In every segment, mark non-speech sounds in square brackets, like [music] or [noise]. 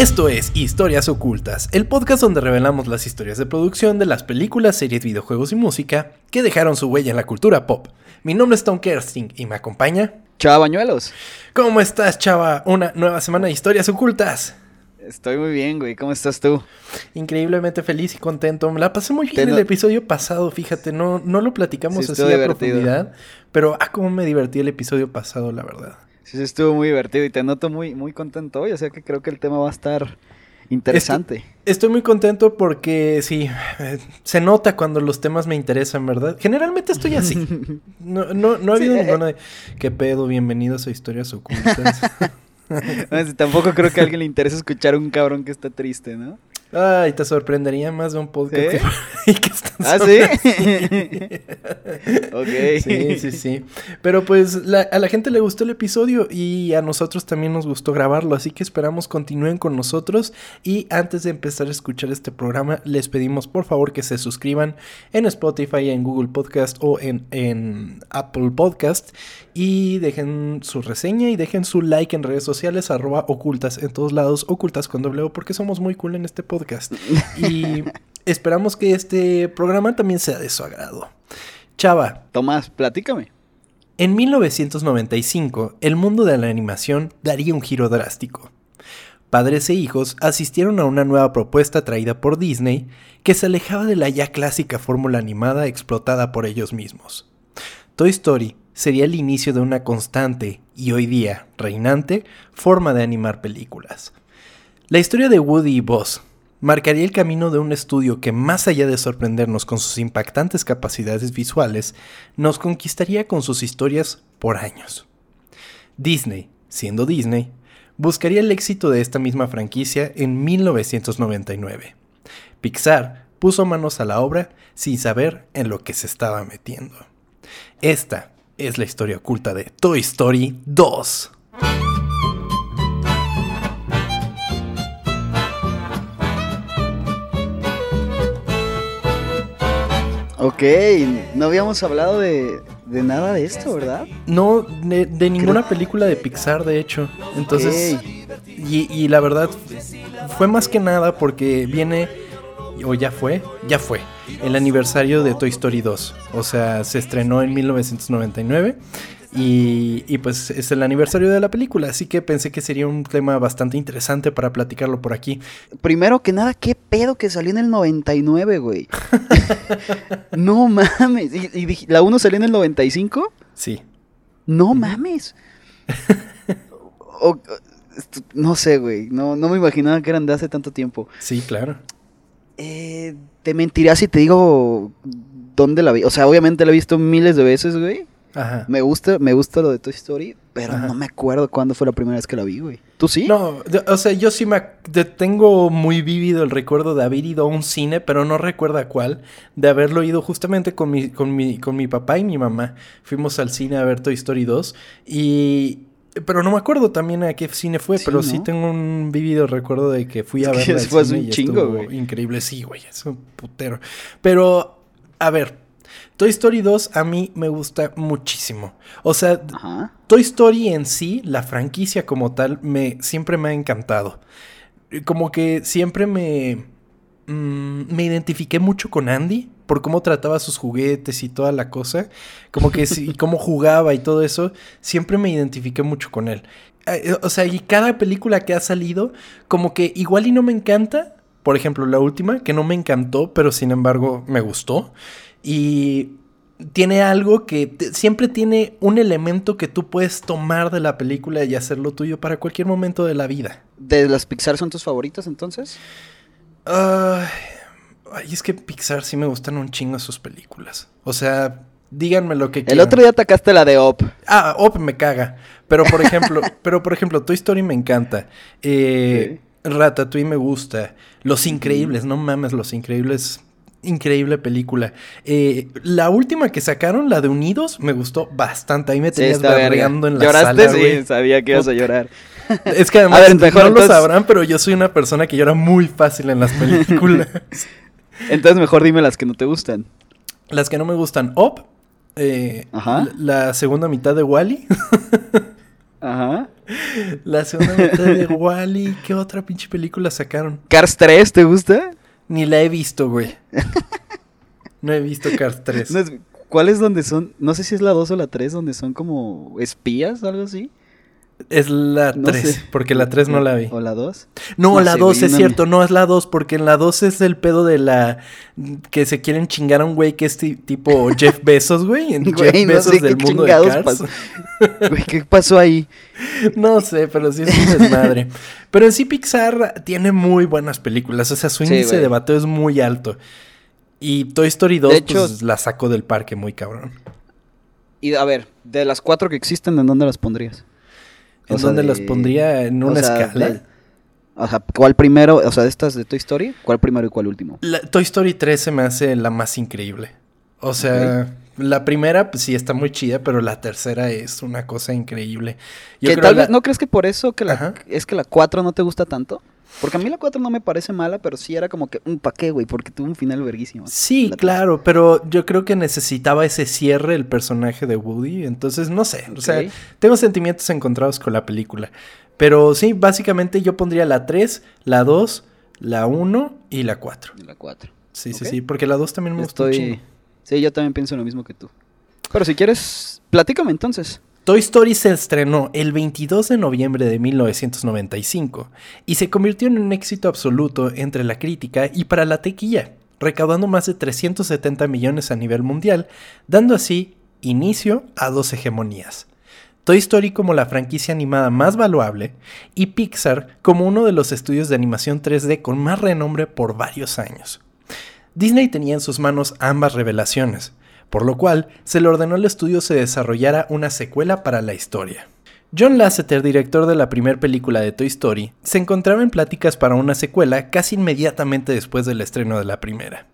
Esto es Historias Ocultas, el podcast donde revelamos las historias de producción de las películas, series, videojuegos y música que dejaron su huella en la cultura pop. Mi nombre es Tom Kersting y me acompaña. Chava Bañuelos. ¿Cómo estás, chava? Una nueva semana de Historias Ocultas. Estoy muy bien, güey. ¿Cómo estás tú? Increíblemente feliz y contento. Me la pasé muy bien el episodio pasado, fíjate. No, no lo platicamos así a profundidad. Pero, ah, cómo me divertí el episodio pasado, la verdad. Sí, estuvo muy divertido y te noto muy, muy contento hoy. O sea que creo que el tema va a estar interesante. Estoy, muy contento porque sí, eh, se nota cuando los temas me interesan, ¿verdad? Generalmente estoy así. [laughs] No, no, no ha habido sí, ninguna de, ¿qué pedo? Bienvenidos a Historias Ocultas. [laughs] tampoco creo que a alguien le interese escuchar a un cabrón que está triste, ¿no? Ay, te sorprendería más de un podcast ¿Sí? que, [laughs] ¿Ah, [laughs] [laughs] sí? ok. Sí, sí, sí. Pero pues a la gente le gustó el episodio y a nosotros también nos gustó grabarlo, así que esperamos continúen con nosotros y antes de empezar a escuchar este programa les pedimos por favor que se suscriban en Spotify, en Google Podcast o en, en Apple Podcast y dejen su reseña y dejen su like en redes sociales arroba ocultas en todos lados, ocultas con doble porque somos muy cool en este podcast. Y [laughs] esperamos que este programa también sea de su agrado. Chava. Tomás, platícame. En 1995, el mundo de la animación daría un giro drástico. Padres e hijos asistieron a una nueva propuesta traída por Disney que se alejaba de la ya clásica fórmula animada explotada por ellos mismos. Toy Story sería el inicio de una constante y hoy día reinante forma de animar películas. La historia de Woody y Buzz marcaría el camino de un estudio que, más allá de sorprendernos con sus impactantes capacidades visuales, nos conquistaría con sus historias por años. Disney, siendo Disney, buscaría el éxito de esta misma franquicia en 1999. Pixar puso manos a la obra sin saber en lo que se estaba metiendo. Esta es la historia oculta de Toy Story 2. Ok, no habíamos hablado de, nada de esto, ¿verdad? No, de, ninguna película de Pixar, de hecho. Entonces, y, y, la verdad, fue más que nada porque viene, o ya fue, ya fue, el aniversario de Toy Story 2. O sea, se estrenó en 1999 y, pues es el aniversario de la película, así que pensé que sería un tema bastante interesante para platicarlo por aquí. Primero que nada, ¿qué pedo que salió en el 99, güey? [laughs] no mames. ¿Y, la 1 salió en el 95? Sí. No mames. no sé, güey. No, no me imaginaba que eran de hace tanto tiempo. Sí, claro. Eh, te mentiría si te digo dónde la vi. O sea, obviamente la he visto miles de veces, güey. Ajá. Me gusta, me gusta lo de Toy Story, pero no me acuerdo cuándo fue la primera vez que la vi, güey. ¿Tú sí? No, o sea, yo sí me tengo muy vívido el recuerdo de haber ido a un cine, pero no recuerdo cuál, de haberlo ido justamente con mi, con mi, con mi papá y mi mamá. Fuimos al cine a ver Toy Story 2 y pero no me acuerdo también a qué cine fue, pero sí tengo un vívido recuerdo de que fui a ver. Fue un chingo, güey. Increíble, sí, güey, es un putero. Pero, a ver, Toy Story 2 a mí me gusta muchísimo. O sea, Toy Story en sí, la franquicia como tal, me, siempre me ha encantado. Como que siempre me, mm, me identifiqué mucho con Andy por cómo trataba sus juguetes y toda la cosa. Como que sí, [laughs] cómo jugaba y todo eso, siempre me identifiqué mucho con él. Eh, o sea, y cada película que ha salido, como que igual y no me encanta. Por ejemplo, la última, que no me encantó, pero sin embargo me gustó. Y tiene algo que siempre tiene un elemento que tú puedes tomar de la película y hacerlo tuyo para cualquier momento de la vida. ¿De las Pixar son tus favoritas entonces? ay, es que Pixar sí me gustan un chingo sus películas. O sea, díganme lo que quieran. El otro día atacaste la de Op. Ah, Op me caga. Pero por ejemplo, [laughs] pero por ejemplo, Toy Story me encanta. Eh, Ratatouille me gusta. Los Increíbles, no mames, Los Increíbles increíble película. Eh, la última que sacaron, la de Unidos, me gustó bastante. Ahí me tenías sí, en la ¿Lloraste? Sí, sabía que ibas a llorar. Es que [laughs] además mejor no lo sabrán, pero yo soy una persona que llora muy fácil en las películas. [laughs] entonces mejor dime las que no te gustan. Las que no me gustan, Op, eh, [laughs] Ajá. La, segunda mitad de Wally. Ajá. La segunda mitad de Wally. ¿Qué otra pinche película sacaron? Cars 3, ¿te gusta? Ni la he visto, güey. No he visto Cars 3. ¿Cuál es donde son? No sé si es la 2 o la 3, donde son como espías o algo así. Es la 3, porque la 3 no la vi. ¿O la 2? No, la 2 es cierto, no es la 2, porque en la 2 es el pedo de la. que se quieren chingar a un güey que es tipo [laughs] Jeff Bezos, güey. En Jeff Bezos del mundo de Cars. [laughs] Güey, ¿qué pasó ahí? No sé, pero sí es un desmadre. pero en sí, Pixar tiene muy buenas películas, o sea, su índice de bateo es muy alto. Y Toy Story 2, pues la saco del parque muy cabrón. Y a ver, de las cuatro que existen, ¿en dónde las pondrías? ¿En dónde las pondría? ¿En una escala? o sea, ¿cuál primero? O sea, de estas de Toy Story, ¿cuál primero y cuál último? Toy Story 3 se me hace la más increíble. O sea, la primera, pues sí, está muy chida, pero la tercera es una cosa increíble. Yo tal vez, ¿no crees que por eso que la, es que la 4 no te gusta tanto? Porque a mí la 4 no me parece mala, pero sí era como que un paqué, güey, porque tuvo un final verguísimo. Sí, claro, pero yo creo que necesitaba ese cierre el personaje de Woody, entonces no sé, o sea, tengo sentimientos encontrados con la película. Pero sí, básicamente yo pondría la 3, la 2, la 1 y la 4. la 4. Sí, sí, sí, porque la 2 también me gustó Sí, yo también pienso lo mismo que tú. Pero si quieres, platícame entonces. Toy Story se estrenó el 22 de noviembre de 1995 y se convirtió en un éxito absoluto entre la crítica y para la tequilla, recaudando más de 370 millones a nivel mundial, dando así inicio a dos hegemonías. Toy Story como la franquicia animada más valuable y Pixar como uno de los estudios de animación 3D con más renombre por varios años. Disney tenía en sus manos ambas revelaciones, por lo cual se le ordenó al estudio se desarrollara una secuela para la historia. John Lasseter, director de la primera película de Toy Story, se encontraba en pláticas para una secuela casi inmediatamente después del estreno de la primera.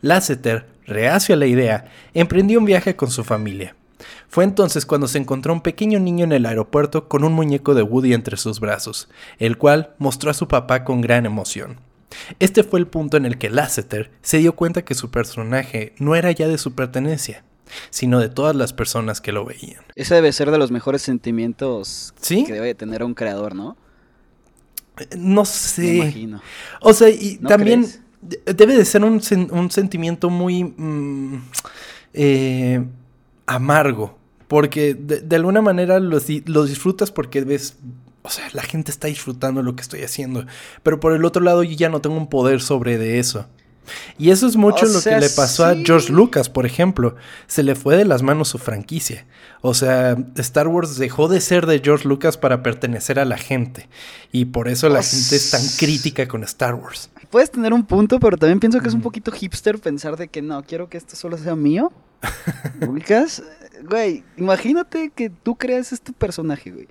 Lasseter, reacio a la idea, emprendió un viaje con su familia. Fue entonces cuando se encontró un pequeño niño en el aeropuerto con un muñeco de Woody entre sus brazos, el cual mostró a su papá con gran emoción. Este fue el punto en el que Lasseter se dio cuenta que su personaje no era ya de su pertenencia, sino de todas las personas que lo veían. Ese debe ser de los mejores sentimientos que debe tener un creador, ¿no? No sé. Me imagino. O sea, y también debe de ser un, sentimiento muy mm, eh, amargo. Porque de, alguna manera lo, lo disfrutas porque ves o sea, la gente está disfrutando lo que estoy haciendo. Pero por el otro lado, yo ya no tengo un poder sobre de eso. Y eso es mucho lo que le pasó a George Lucas, por ejemplo. Se le fue de las manos su franquicia. O sea, Star Wars dejó de ser de George Lucas para pertenecer a la gente. Y por eso la gente es tan crítica con Star Wars. Puedes tener un punto, pero también pienso que es un poquito hipster pensar de que no, quiero que esto solo sea mío. ¿Ubicas? Güey, imagínate que tú creas este personaje, güey.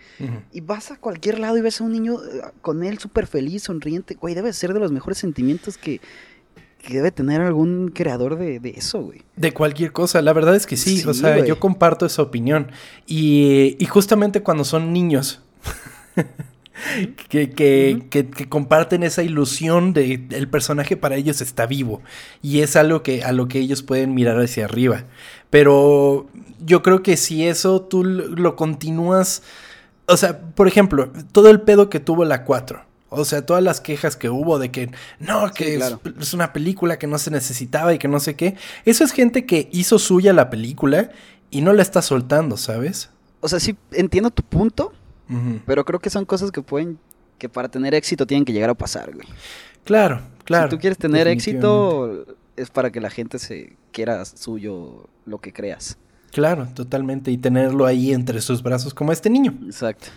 Y vas a cualquier lado y ves a un niño eh, con él súper feliz, sonriente. Güey, debe ser de los mejores sentimientos que, debe tener algún creador de, eso, güey. De cualquier cosa, la verdad es que sí. o sea, yo comparto esa opinión. Y, y justamente cuando son niños. [laughs] [laughs] que, que, que, comparten esa ilusión de el personaje para ellos está vivo y es algo que a lo que ellos pueden mirar hacia arriba. Pero yo creo que si eso tú lo continúas, o sea, por ejemplo, todo el pedo que tuvo la 4. O sea, todas las quejas que hubo de que no, que es, una película que no se necesitaba y que no sé qué. Eso es gente que hizo suya la película y no la está soltando, ¿sabes? O sea, sí entiendo tu punto, pero creo que son cosas que pueden, que para tener éxito tienen que llegar a pasar, güey. Claro, claro. Si tú quieres tener éxito, es para que la gente se quiera suyo lo que creas. Claro, totalmente. Y tenerlo ahí entre sus brazos como este niño. Exacto.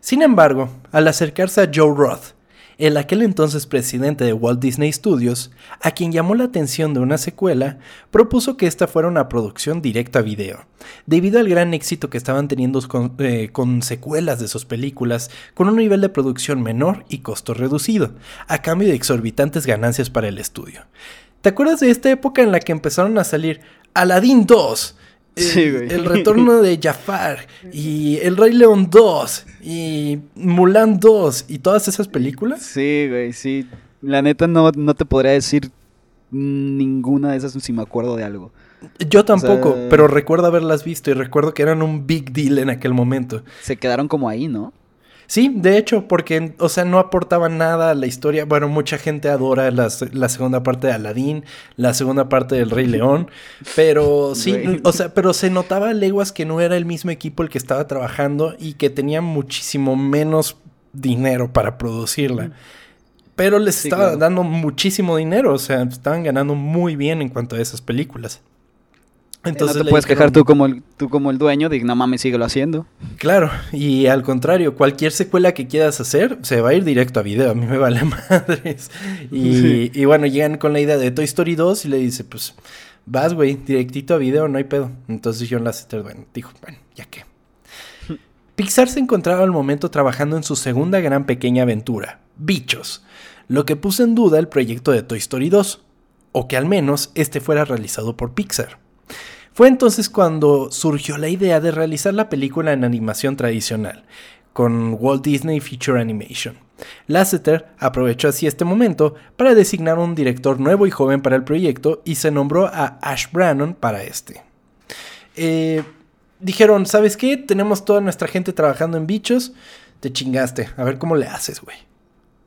Sin embargo, al acercarse a Joe Roth, el aquel entonces presidente de Walt Disney Studios, a quien llamó la atención de una secuela, propuso que esta fuera una producción directa a video, debido al gran éxito que estaban teniendo eh, con, secuelas de sus películas, con un nivel de producción menor y costo reducido, a cambio de exorbitantes ganancias para el estudio. ¿Te acuerdas de esta época en la que empezaron a salir Aladdin 2, el retorno de Jafar y El Rey León 2 y Mulan 2 y todas esas películas. Sí, güey, sí. La neta no, no te podría decir ninguna de esas si me acuerdo de algo. Yo tampoco, pero recuerdo haberlas visto y recuerdo que eran un big deal en aquel momento. Se quedaron como ahí, ¿no? Sí, de hecho, porque, o sea, no aportaba nada a la historia. Bueno, mucha gente adora la, segunda parte de Aladdin, la segunda parte del Rey León, pero [laughs] sí, o sea, pero se notaba a leguas que no era el mismo equipo el que estaba trabajando y que tenía muchísimo menos dinero para producirla. Pero les estaba dando muchísimo dinero, o sea, estaban ganando muy bien en cuanto a esas películas. Entonces no te puedes quejar tú como, el, tú como el dueño de no mames, síguelo haciendo. Claro, y al contrario, cualquier secuela que quieras hacer se va a ir directo a video, a mí me vale [laughs] madres. Y, y bueno, llegan con la idea de Toy Story 2 y le dice, pues, vas, güey, directito a video, no hay pedo. Entonces John Lasseter, bueno, dijo, bueno, ya que. [laughs] Pixar se encontraba al momento trabajando en su segunda gran pequeña aventura, Bichos, lo que puso en duda el proyecto de Toy Story 2, o que al menos este fuera realizado por Pixar. Fue entonces cuando surgió la idea de realizar la película en animación tradicional, con Walt Disney Feature Animation. Lasseter aprovechó así este momento para designar un director nuevo y joven para el proyecto y se nombró a Ash Brannon para este. Eh, dijeron, ¿sabes qué? Tenemos toda nuestra gente trabajando en bichos, te chingaste, a ver cómo le haces, güey.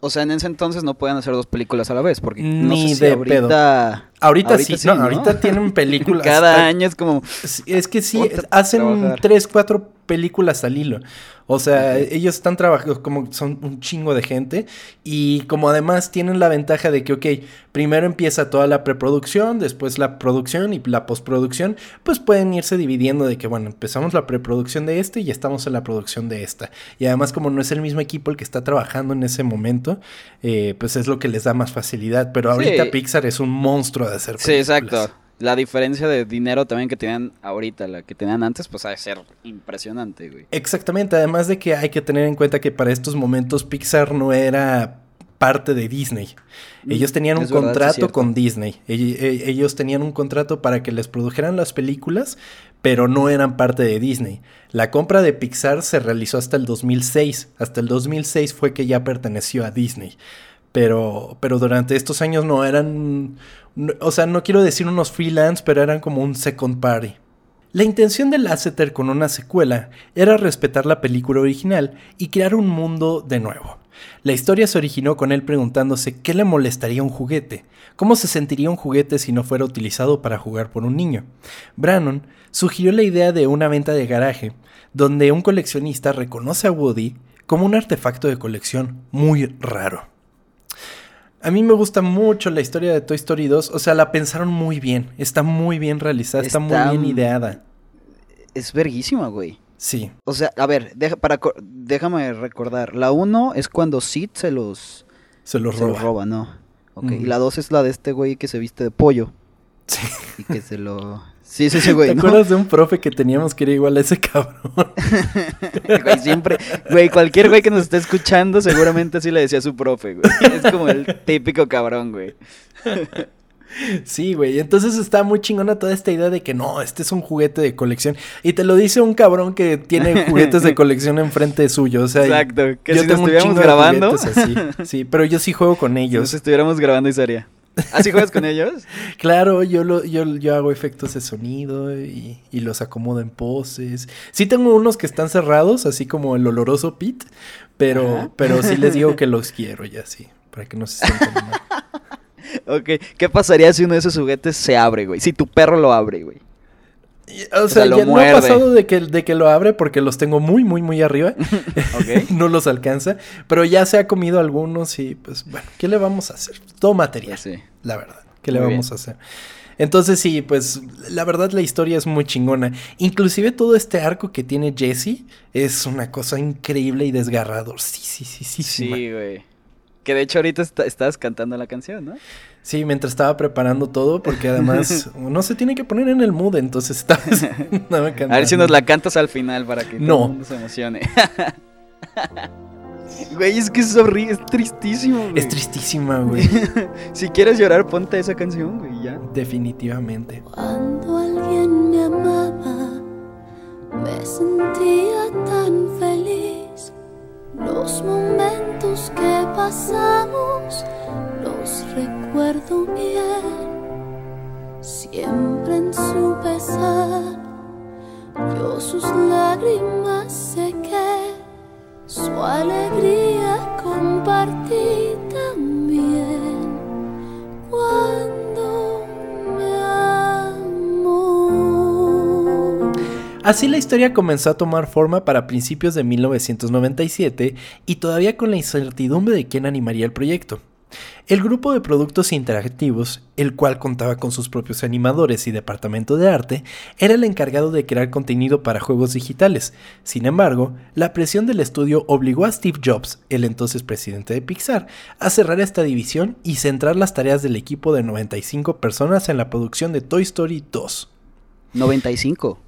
O sea, en ese entonces no pueden hacer dos películas a la vez, porque no sé si ahorita... Ahorita, sí, no, ahorita tienen [laughs] películas. Cada año es como... Es que sí, hacen tres, cuatro películas al hilo. O sea, ellos están trabajando como son un chingo de gente y como además tienen la ventaja de que, ok, primero empieza toda la preproducción, después la producción y la postproducción, pues pueden irse dividiendo de que, bueno, empezamos la preproducción de este y ya estamos en la producción de esta. Y además como no es el mismo equipo el que está trabajando en ese momento, eh, pues es lo que les da más facilidad. Pero ahorita Pixar es un monstruo de hacer películas. Sí, exacto la diferencia de dinero también que tenían ahorita, la que tenían antes, pues ha de ser impresionante, güey. Exactamente, además de que hay que tener en cuenta que para estos momentos Pixar no era parte de Disney. Mm, ellos tenían un contrato con Disney. E, ellos tenían un contrato para que les produjeran las películas, pero no eran parte de Disney. La compra de Pixar se realizó hasta el 2006. Hasta el 2006 fue que ya perteneció a Disney. Pero, pero durante estos años no eran o sea, no quiero decir unos freelance, pero eran como un second party. La intención de Lasseter con una secuela era respetar la película original y crear un mundo de nuevo. La historia se originó con él preguntándose qué le molestaría un juguete, cómo se sentiría un juguete si no fuera utilizado para jugar por un niño. Brannon sugirió la idea de una venta de garaje, donde un coleccionista reconoce a Woody como un artefacto de colección muy raro. A mí me gusta mucho la historia de Toy Story 2. O sea, la pensaron muy bien. Está muy bien realizada, está, muy bien ideada. Es verguísima, güey. Sí. O sea, a ver, para, déjame recordar. La 1 es cuando Sid se los... Se los roba. roba, ¿no? Ok. Y la 2 es la de este güey que se viste de pollo. Sí. Y que se lo... Sí, sí, sí, güey. ¿Te acuerdas de un profe que teníamos que era igual a ese cabrón? [laughs] güey, siempre, güey, cualquier güey que nos esté escuchando seguramente así le decía a su profe, güey. Es como el típico cabrón, güey. Sí, güey. Entonces está muy chingona toda esta idea de que no, este es un juguete de colección. Y te lo dice un cabrón que tiene juguetes de colección enfrente suyo. O sea, Exacto. Que yo si tengo estuviéramos grabando. Así. Sí, pero yo sí juego con ellos. Si estuviéramos grabando y sería. [laughs] ¿Así juegas con ellos? claro, yo, lo, yo, yo hago efectos de sonido y, los acomodo en poses. Sí tengo unos que están cerrados, así como el oloroso Pit, pero, pero sí les digo que [laughs] los quiero ya, sí, para que no se sientan mal. [laughs] ok, ¿qué pasaría si uno de esos juguetes se abre, güey? Si tu perro lo abre, güey. O sea, ya no ha pasado de que, de que lo abre porque los tengo muy, muy, muy arriba. [laughs] [laughs] no los alcanza. Pero ya se ha comido algunos y pues bueno, ¿qué le vamos a hacer? Todo material. Sí. La verdad. ¿Qué le vamos a hacer? Entonces sí, pues la verdad la historia es muy chingona. Inclusive todo este arco que tiene Jesse es una cosa increíble y desgarrador. Sí, sí, sí, sí. Sí, güey. Que de hecho ahorita estás cantando la canción, ¿no? Sí, mientras estaba preparando todo, porque además [laughs] uno se tiene que poner en el mood, entonces estaba, [laughs] [laughs] A ver si nos la cantas al final para que todo el mundo se emocione. Güey, es que es horrible, es tristísimo, güey. Es tristísima, güey. si quieres llorar, ponte esa canción, güey, ya. Definitivamente. Cuando alguien me amaba, me sentía tan feliz. Los momentos que pasamos los recuerdo bien, siempre en su pesar, yo sus lágrimas sequé su alegría compartí Así la historia comenzó a tomar forma para principios de 1997 y todavía con la incertidumbre de quién animaría el proyecto. El grupo de productos interactivos, el cual contaba con sus propios animadores y departamento de arte, era el encargado de crear contenido para juegos digitales. Sin embargo, la presión del estudio obligó a Steve Jobs, el entonces presidente de Pixar, a cerrar esta división y centrar las tareas del equipo de 95 personas en la producción de Toy Story 2. 95.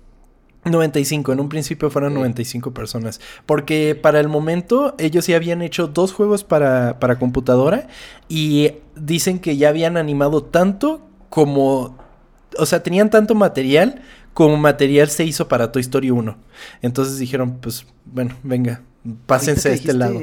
95, en un principio fueron 95 personas. Porque para el momento ellos ya habían hecho dos juegos para, para computadora y dicen que ya habían animado tanto como... O sea, tenían tanto material como material se hizo para Toy Story 1. Entonces dijeron, pues bueno, venga, pásense a este lado.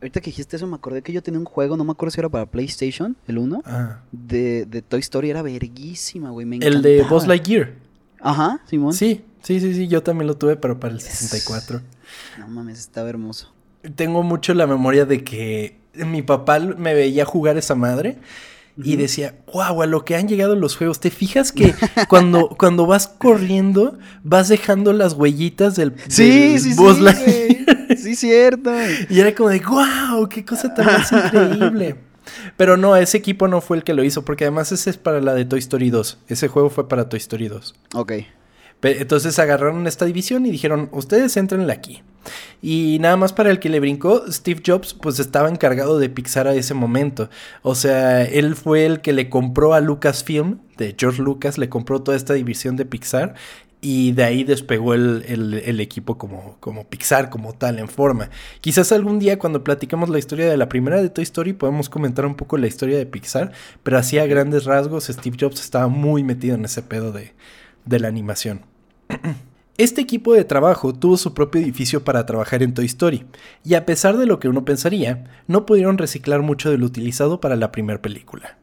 Ahorita que dijiste eso, me acordé que yo tenía un juego, no me acuerdo si era para PlayStation, el 1, ah. de, de, Toy Story, era verguísima, güey. el de Buzz Lightyear. Ajá, Simón. Sí, Sí, sí, sí, yo también lo tuve, pero para el 64. No mames, estaba hermoso. Tengo mucho la memoria de que mi papá me veía jugar esa madre y decía, guau, a lo que han llegado los juegos. ¿Te fijas que [laughs] cuando, cuando vas corriendo vas dejando las huellitas del, sí, sí, sí, sí, cierto. [laughs] Y era como de, guau, qué cosa tan más [laughs] increíble. Pero no, ese equipo no fue el que lo hizo, porque además ese es para la de Toy Story 2. Ese juego fue para Toy Story 2. Ok. Entonces agarraron esta división y dijeron, ustedes entrenle aquí. Y nada más para el que le brincó, Steve Jobs pues estaba encargado de Pixar a ese momento. O sea, él fue el que le compró a Lucasfilm, de George Lucas, le compró toda esta división de Pixar. Y de ahí despegó el, equipo como, como Pixar, como tal, en forma. Quizás algún día cuando platiquemos la historia de la primera de Toy Story podemos comentar un poco la historia de Pixar. Pero así a grandes rasgos, Steve Jobs estaba muy metido en ese pedo de, de la animación. [clears throat] Este equipo de trabajo tuvo su propio edificio para trabajar en Toy Story, y a pesar de lo que uno pensaría, no pudieron reciclar mucho de lo utilizado para la primera película.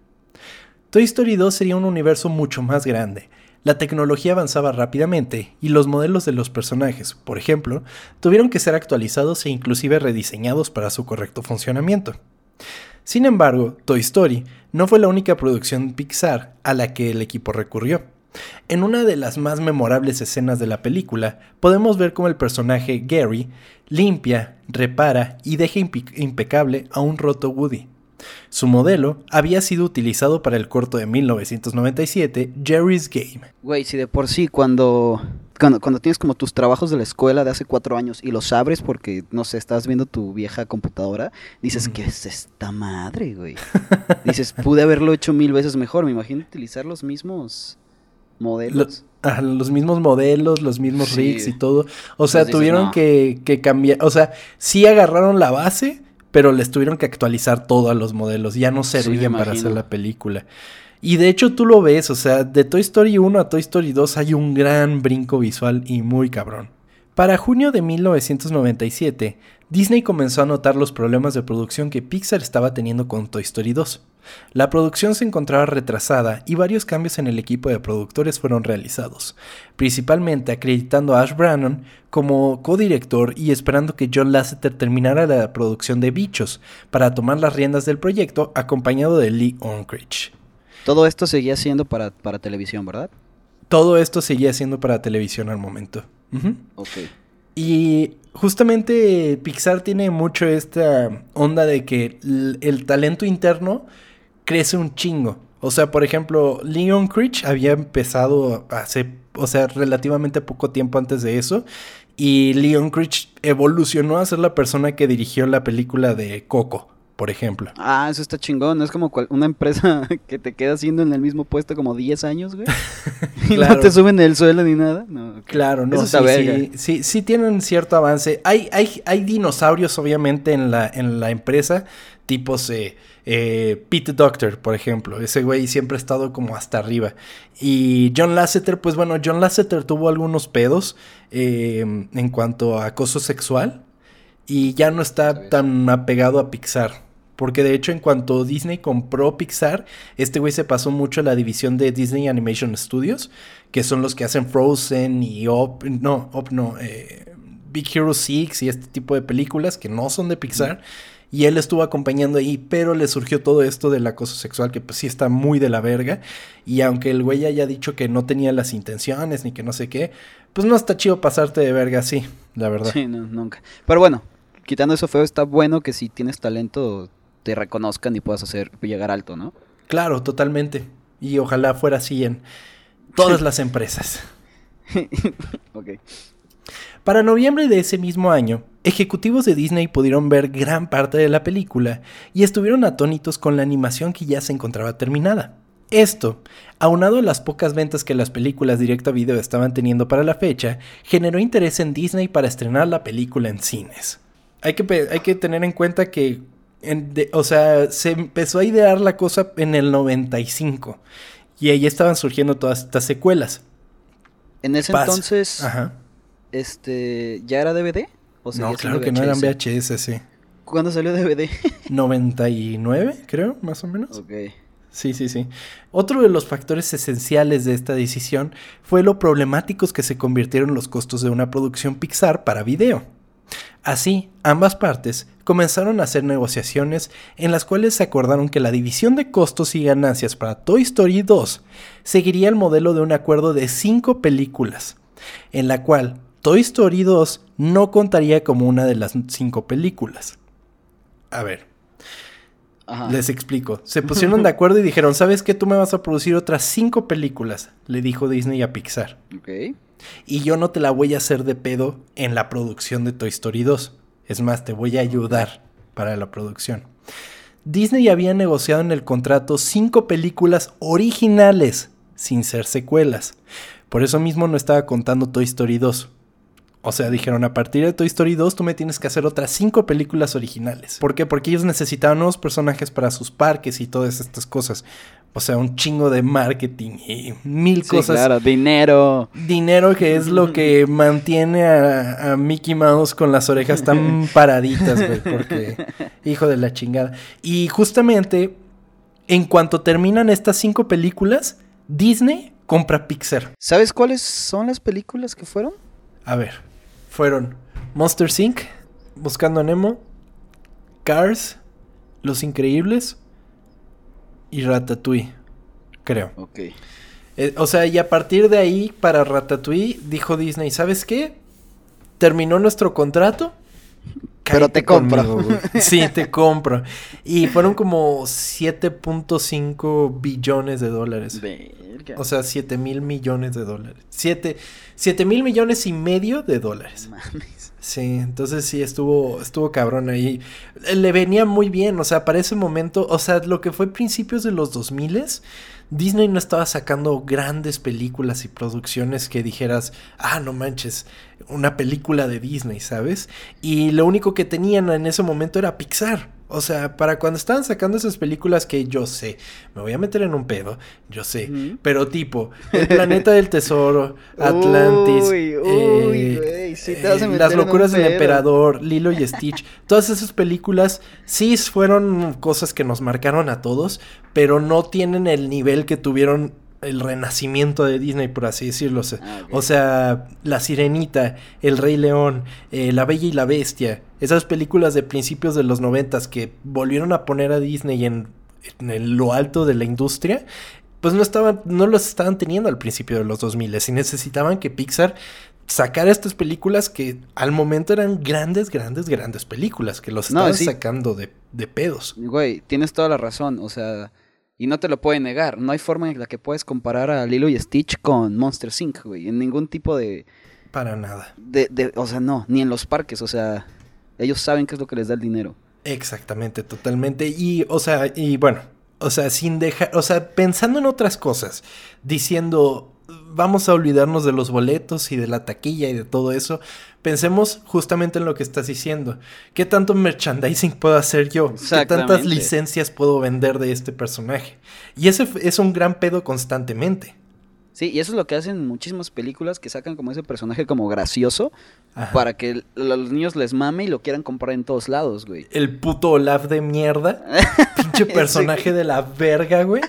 Toy Story 2 sería un universo mucho más grande, la tecnología avanzaba rápidamente y los modelos de los personajes, por ejemplo, tuvieron que ser actualizados e inclusive rediseñados para su correcto funcionamiento. Sin embargo, Toy Story no fue la única producción Pixar a la que el equipo recurrió. En una de las más memorables escenas de la película, podemos ver cómo el personaje Gary limpia, repara y deja impecable a un roto Woody. Su modelo había sido utilizado para el corto de 1997, Jerry's Game. Güey, si de por sí cuando, cuando, tienes como tus trabajos de la escuela de hace cuatro años y los abres porque, no sé, estás viendo tu vieja computadora, dices, ¿qué es esta madre, güey? dices, pude haberlo hecho mil veces mejor, me imagino utilizar los mismos modelos. los mismos modelos, los mismos rigs y todo. O sea, tuvieron que, cambiar. O sea, sí agarraron la base, pero les tuvieron que actualizar todo a los modelos. Ya no servían para hacer la película. Y de hecho tú lo ves, o sea, de Toy Story 1 a Toy Story 2 hay un gran brinco visual y muy cabrón. Para junio de 1997, Disney comenzó a notar los problemas de producción que Pixar estaba teniendo con Toy Story 2. La producción se encontraba retrasada y varios cambios en el equipo de productores fueron realizados, principalmente acreditando a Ash Brannon como codirector y esperando que John Lasseter terminara la producción de Bichos para tomar las riendas del proyecto acompañado de Lee Unkrich. Todo esto seguía siendo para, para televisión, ¿verdad? Todo esto seguía siendo para televisión al momento. Y justamente Pixar tiene mucho esta onda de que el, talento interno crece un chingo. O sea, por ejemplo, Leon Critch había empezado hace, o sea, relativamente poco tiempo antes de eso. Y Leon Critch evolucionó a ser la persona que dirigió la película de Coco por ejemplo. Ah, eso está chingón. Es como una empresa [laughs] que te queda haciendo en el mismo puesto como 10 años, güey. [laughs] y no te suben el suelo ni nada. Claro, no. sí, sí, sí, sí, tienen cierto avance. Hay, hay, hay dinosaurios, obviamente, en la, en la empresa. Tipos eh, eh, Pete Doctor, por ejemplo. Ese güey siempre ha estado como hasta arriba. Y John Lasseter, pues bueno, John Lasseter tuvo algunos pedos eh, en cuanto a acoso sexual. Y ya no está tan apegado a Pixar. Porque de hecho, en cuanto Disney compró Pixar, este güey se pasó mucho a la división de Disney Animation Studios, que son los que hacen Frozen y Up, no, Up no, eh, Big Hero 6 y este tipo de películas que no son de Pixar. Y él estuvo acompañando ahí, pero le surgió todo esto del acoso sexual, que pues sí está muy de la verga. Y aunque el güey haya dicho que no tenía las intenciones ni que no sé qué, pues no está chido pasarte de verga así, la verdad. Sí, no, nunca. Pero bueno, quitando eso feo, está bueno que si tienes talento te reconozcan y puedas hacer llegar alto, ¿no? Claro, totalmente. Y ojalá fuera así en todas [laughs] las empresas. [laughs] ok. Para noviembre de ese mismo año, ejecutivos de Disney pudieron ver gran parte de la película y estuvieron atónitos con la animación que ya se encontraba terminada. Esto, aunado a las pocas ventas que las películas directo a video estaban teniendo para la fecha, generó interés en Disney para estrenar la película en cines. Hay que, hay que tener en cuenta que, o sea, se empezó a idear la cosa en el 95 y ahí estaban surgiendo todas estas secuelas. En ese entonces, Ajá este, ¿ya era DVD? ¿O no, claro que no eran VHS, sí. ¿Cuándo salió DVD? 99, [laughs] creo, más o menos. Ok. Sí, sí, sí. Otro de los factores esenciales de esta decisión fue lo problemáticos que se convirtieron los costos de una producción Pixar para video. Así, ambas partes comenzaron a hacer negociaciones en las cuales se acordaron que la división de costos y ganancias para Toy Story 2 seguiría el modelo de un acuerdo de cinco películas, en la cual Toy Story 2 no contaría como una de las cinco películas. A ver. Les explico. Se [laughs] pusieron de acuerdo y dijeron, ¿sabes qué? Tú me vas a producir otras cinco películas, le dijo Disney a Pixar. Ok. Y yo no te la voy a hacer de pedo en la producción de Toy Story 2. Es más, te voy a ayudar para la producción. Disney había negociado en el contrato cinco películas originales, sin ser secuelas. Por eso mismo no estaba contando Toy Story 2. O sea, dijeron, a partir de Toy Story 2 tú me tienes que hacer otras cinco películas originales. ¿Por qué? Porque ellos necesitaban nuevos personajes para sus parques y todas estas cosas. O sea, un chingo de marketing y mil sí, cosas. Claro, dinero. Dinero que es lo que [laughs] mantiene a, Mickey Mouse con las orejas tan [laughs] paraditas, güey. Porque, hijo de la chingada. Y justamente, en cuanto terminan estas cinco películas, Disney compra Pixar. ¿Sabes cuáles son las películas que fueron? A ver fueron Monster Inc., Buscando a Nemo, Cars, Los Increíbles y Ratatouille, creo. Ok. Eh, o sea, y a partir de ahí, para Ratatouille, dijo Disney, ¿sabes qué? Terminó nuestro contrato. Pero te compro. [laughs] sí, te compro. Y fueron como 7.5 billones de dólares. O sea, 7 mil millones de dólares. 7, mil millones y medio de dólares. Sí, entonces sí, estuvo, estuvo cabrón ahí. Le venía muy bien, o sea, para ese momento, o sea, lo que fue principios de los 2000 Disney no estaba sacando grandes películas y producciones que dijeras, ah, no manches, una película de Disney, ¿sabes? Y lo único que tenían en ese momento era Pixar. O sea, para cuando estaban sacando esas películas que yo sé, me voy a meter en un pedo, yo sé, pero tipo, El Planeta del Tesoro, [laughs] Atlantis, Las Locuras del Emperador, Lilo y Stitch, [laughs] todas esas películas sí fueron cosas que nos marcaron a todos, pero no tienen el nivel que tuvieron el renacimiento de Disney, por así decirlo. Ah, o sea, La Sirenita, El Rey León, eh, La Bella y la Bestia, esas películas de principios de los noventas que volvieron a poner a Disney en, en lo alto de la industria, pues no estaban, no los estaban teniendo al principio de los 2000 y necesitaban que Pixar sacara estas películas que al momento eran grandes, grandes, grandes películas, que los estaban sacando de, de pedos. Güey, tienes toda la razón, o sea y no te lo puede negar. No hay forma en la que puedes comparar a Lilo y Stitch con Monster Inc., güey. En ningún tipo de... Para nada. De, de, o sea, no, ni en los parques. O sea, ellos saben qué es lo que les da el dinero. Exactamente, totalmente. Y, o sea, y bueno, o sea, sin dejar, o sea, pensando en otras cosas, diciendo, vamos a olvidarnos de los boletos y de la taquilla y de todo eso. Pensemos justamente en lo que estás diciendo. ¿Qué tanto merchandising [laughs] puedo hacer yo? ¿Qué tantas licencias puedo vender de este personaje? Y ese es un gran pedo constantemente. Sí, y eso es lo que hacen muchísimas películas que sacan como ese personaje como gracioso para que los niños les mame y lo quieran comprar en todos lados, güey. El puto Olaf de mierda. [laughs] Pinche personaje de la verga, güey.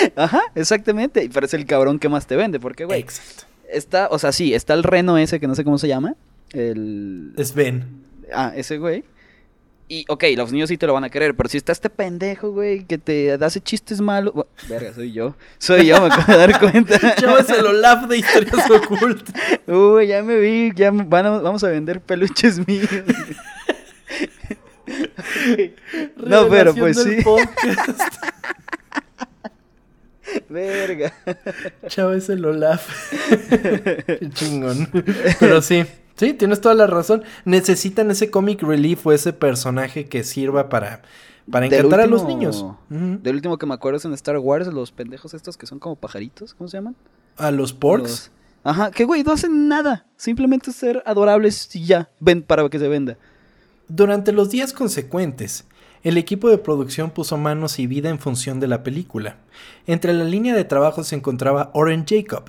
[laughs] Ajá, exactamente. Y parece el cabrón que más te vende, porque, güey. Exacto. Está, o sea, sí, está el reno ese que no sé cómo se llama. El... Sven. Ah, ese güey. Y, ok, los niños sí te lo van a querer, pero si está este pendejo, güey, que te hace chistes malos. bu- Verga, soy yo. Soy yo, me acabo de dar cuenta. Chavo es el Olaf de historias [laughs] ocultas. Uy, ya me vi, ya van a- vamos a vender peluches [laughs] míos. no, pero pues sí. [laughs] Verga. [laughs] Chavo es el Olaf. [laughs] Qué chingón. Pero sí, sí, tienes toda la razón. Necesitan ese comic relief o ese personaje que sirva para, para encantar a los niños. Del último que me acuerdo es en Star Wars, los pendejos estos que son como pajaritos, ¿cómo se llaman? A los porks. Los- Ajá, que güey, no hacen nada. Simplemente ser adorables y ya, ven para que se venda. Durante los días consecuentes, el equipo de producción puso manos y vida en función de la película. Entre la línea de trabajo se encontraba Oren Jacob,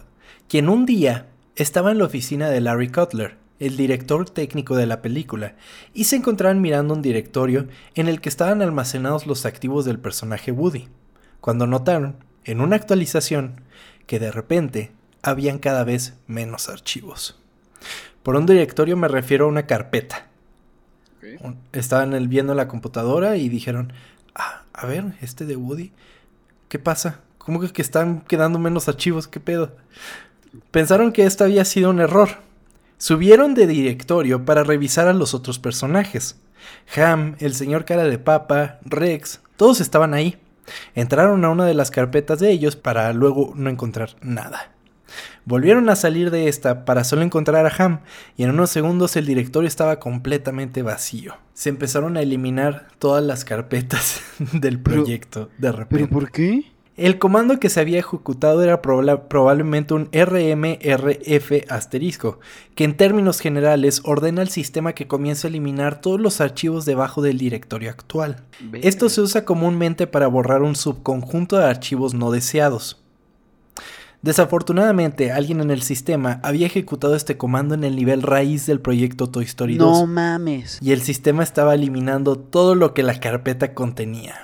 quien un día estaba en la oficina de Larry Cutler, el director técnico de la película, y se encontraban mirando un directorio en el que estaban almacenados los activos del personaje Woody, cuando notaron, en una actualización, que de repente habían cada vez menos archivos. Por un directorio me refiero a una carpeta. Estaban viendo la computadora y dijeron, ah, a ver, este de Woody, ¿qué pasa? ¿Cómo que, que están quedando menos archivos? ¿Qué pedo? Pensaron que esto había sido un error. Subieron de directorio para revisar a los otros personajes. Ham, el señor cara de papa, Rex, todos estaban ahí. Entraron a una de las carpetas de ellos para luego no encontrar nada. Volvieron a salir de esta para solo encontrar a Ham y en unos segundos el directorio estaba completamente vacío. Se empezaron a eliminar todas las carpetas [laughs] del Pero- proyecto de repente. ¿Pero por qué? El comando que se había ejecutado era proba- probablemente un RMRF asterisco, que en términos generales ordena al sistema que comience a eliminar todos los archivos debajo del directorio actual. Esto se usa comúnmente para borrar un subconjunto de archivos no deseados. Desafortunadamente, alguien en el sistema había ejecutado este comando en el nivel raíz del proyecto Toy Story 2 No mames. y el sistema estaba eliminando todo lo que la carpeta contenía.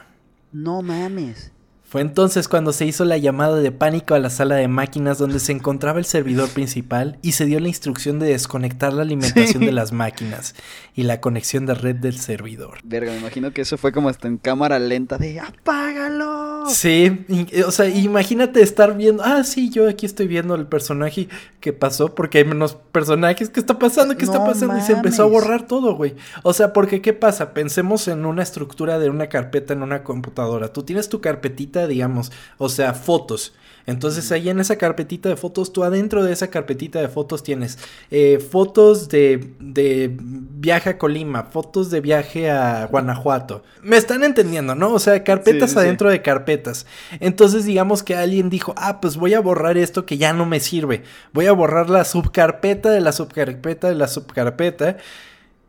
No mames. Fue entonces cuando se hizo la llamada de pánico a la sala de máquinas donde se encontraba el servidor principal y se dio la instrucción de desconectar la alimentación Sí. de las máquinas y la conexión de red del servidor. Verga, me imagino que eso fue como hasta en cámara lenta de ¡Apágalo! Sí, y- o sea, imagínate estar viendo, ah, sí, yo aquí estoy viendo el personaje que pasó porque hay menos personajes, ¿qué está pasando? ¿Qué está pasando? Y se empezó a borrar todo, güey. O sea, porque ¿qué pasa? Pensemos en una estructura de una carpeta en una computadora. Tú tienes tu carpetita, digamos, o sea, fotos. Entonces ahí en esa carpetita de fotos, tú adentro de esa carpetita de fotos tienes eh, fotos de, de viaje a Colima, fotos de viaje a Guanajuato. Me están entendiendo, ¿no? O sea, carpetas Sí, sí, sí. adentro de carpetas. Entonces digamos que alguien dijo, ah, pues voy a borrar esto que ya no me sirve. Voy a borrar la subcarpeta de la subcarpeta de la subcarpeta.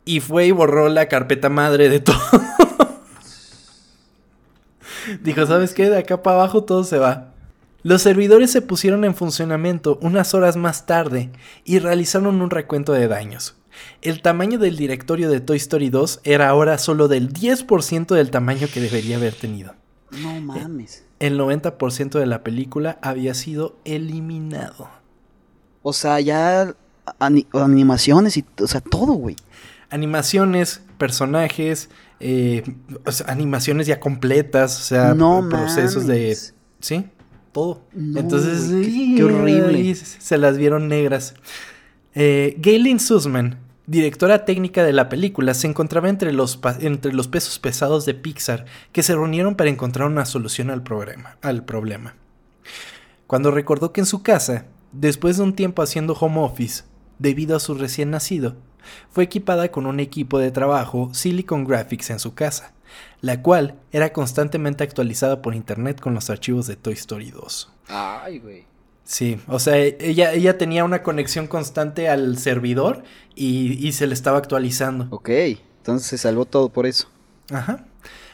Y fue y borró la carpeta madre de todo. Dijo, ¿sabes qué? De acá para abajo todo se va. Los servidores se pusieron en funcionamiento unas horas más tarde y realizaron un recuento de daños. El tamaño del directorio de Toy Story 2 era ahora solo del 10% del tamaño que debería haber tenido. No mames. El 90% de la película había sido eliminado. O sea, ya ani- animaciones y, o sea, todo, güey. Animaciones, personajes, eh, o sea, animaciones ya completas, o sea, No procesos de... Sí, todo. No, Entonces, qué- horrible. se las vieron negras. Eh, Galen Sussman, directora técnica de la película, se encontraba entre los, entre los pesos pesados de Pixar que se reunieron para encontrar una solución al problema. Al problema. Cuando recordó que en su casa, después de un tiempo haciendo home office, debido a su recién nacido, fue equipada con un equipo de trabajo Silicon Graphics en su casa, la cual era constantemente actualizada por internet con los archivos de Toy Story 2. Ay, güey. Sí, o sea, ella, ella tenía una conexión constante al servidor y, y se le estaba actualizando. Ok, entonces se salvó todo por eso. Ajá.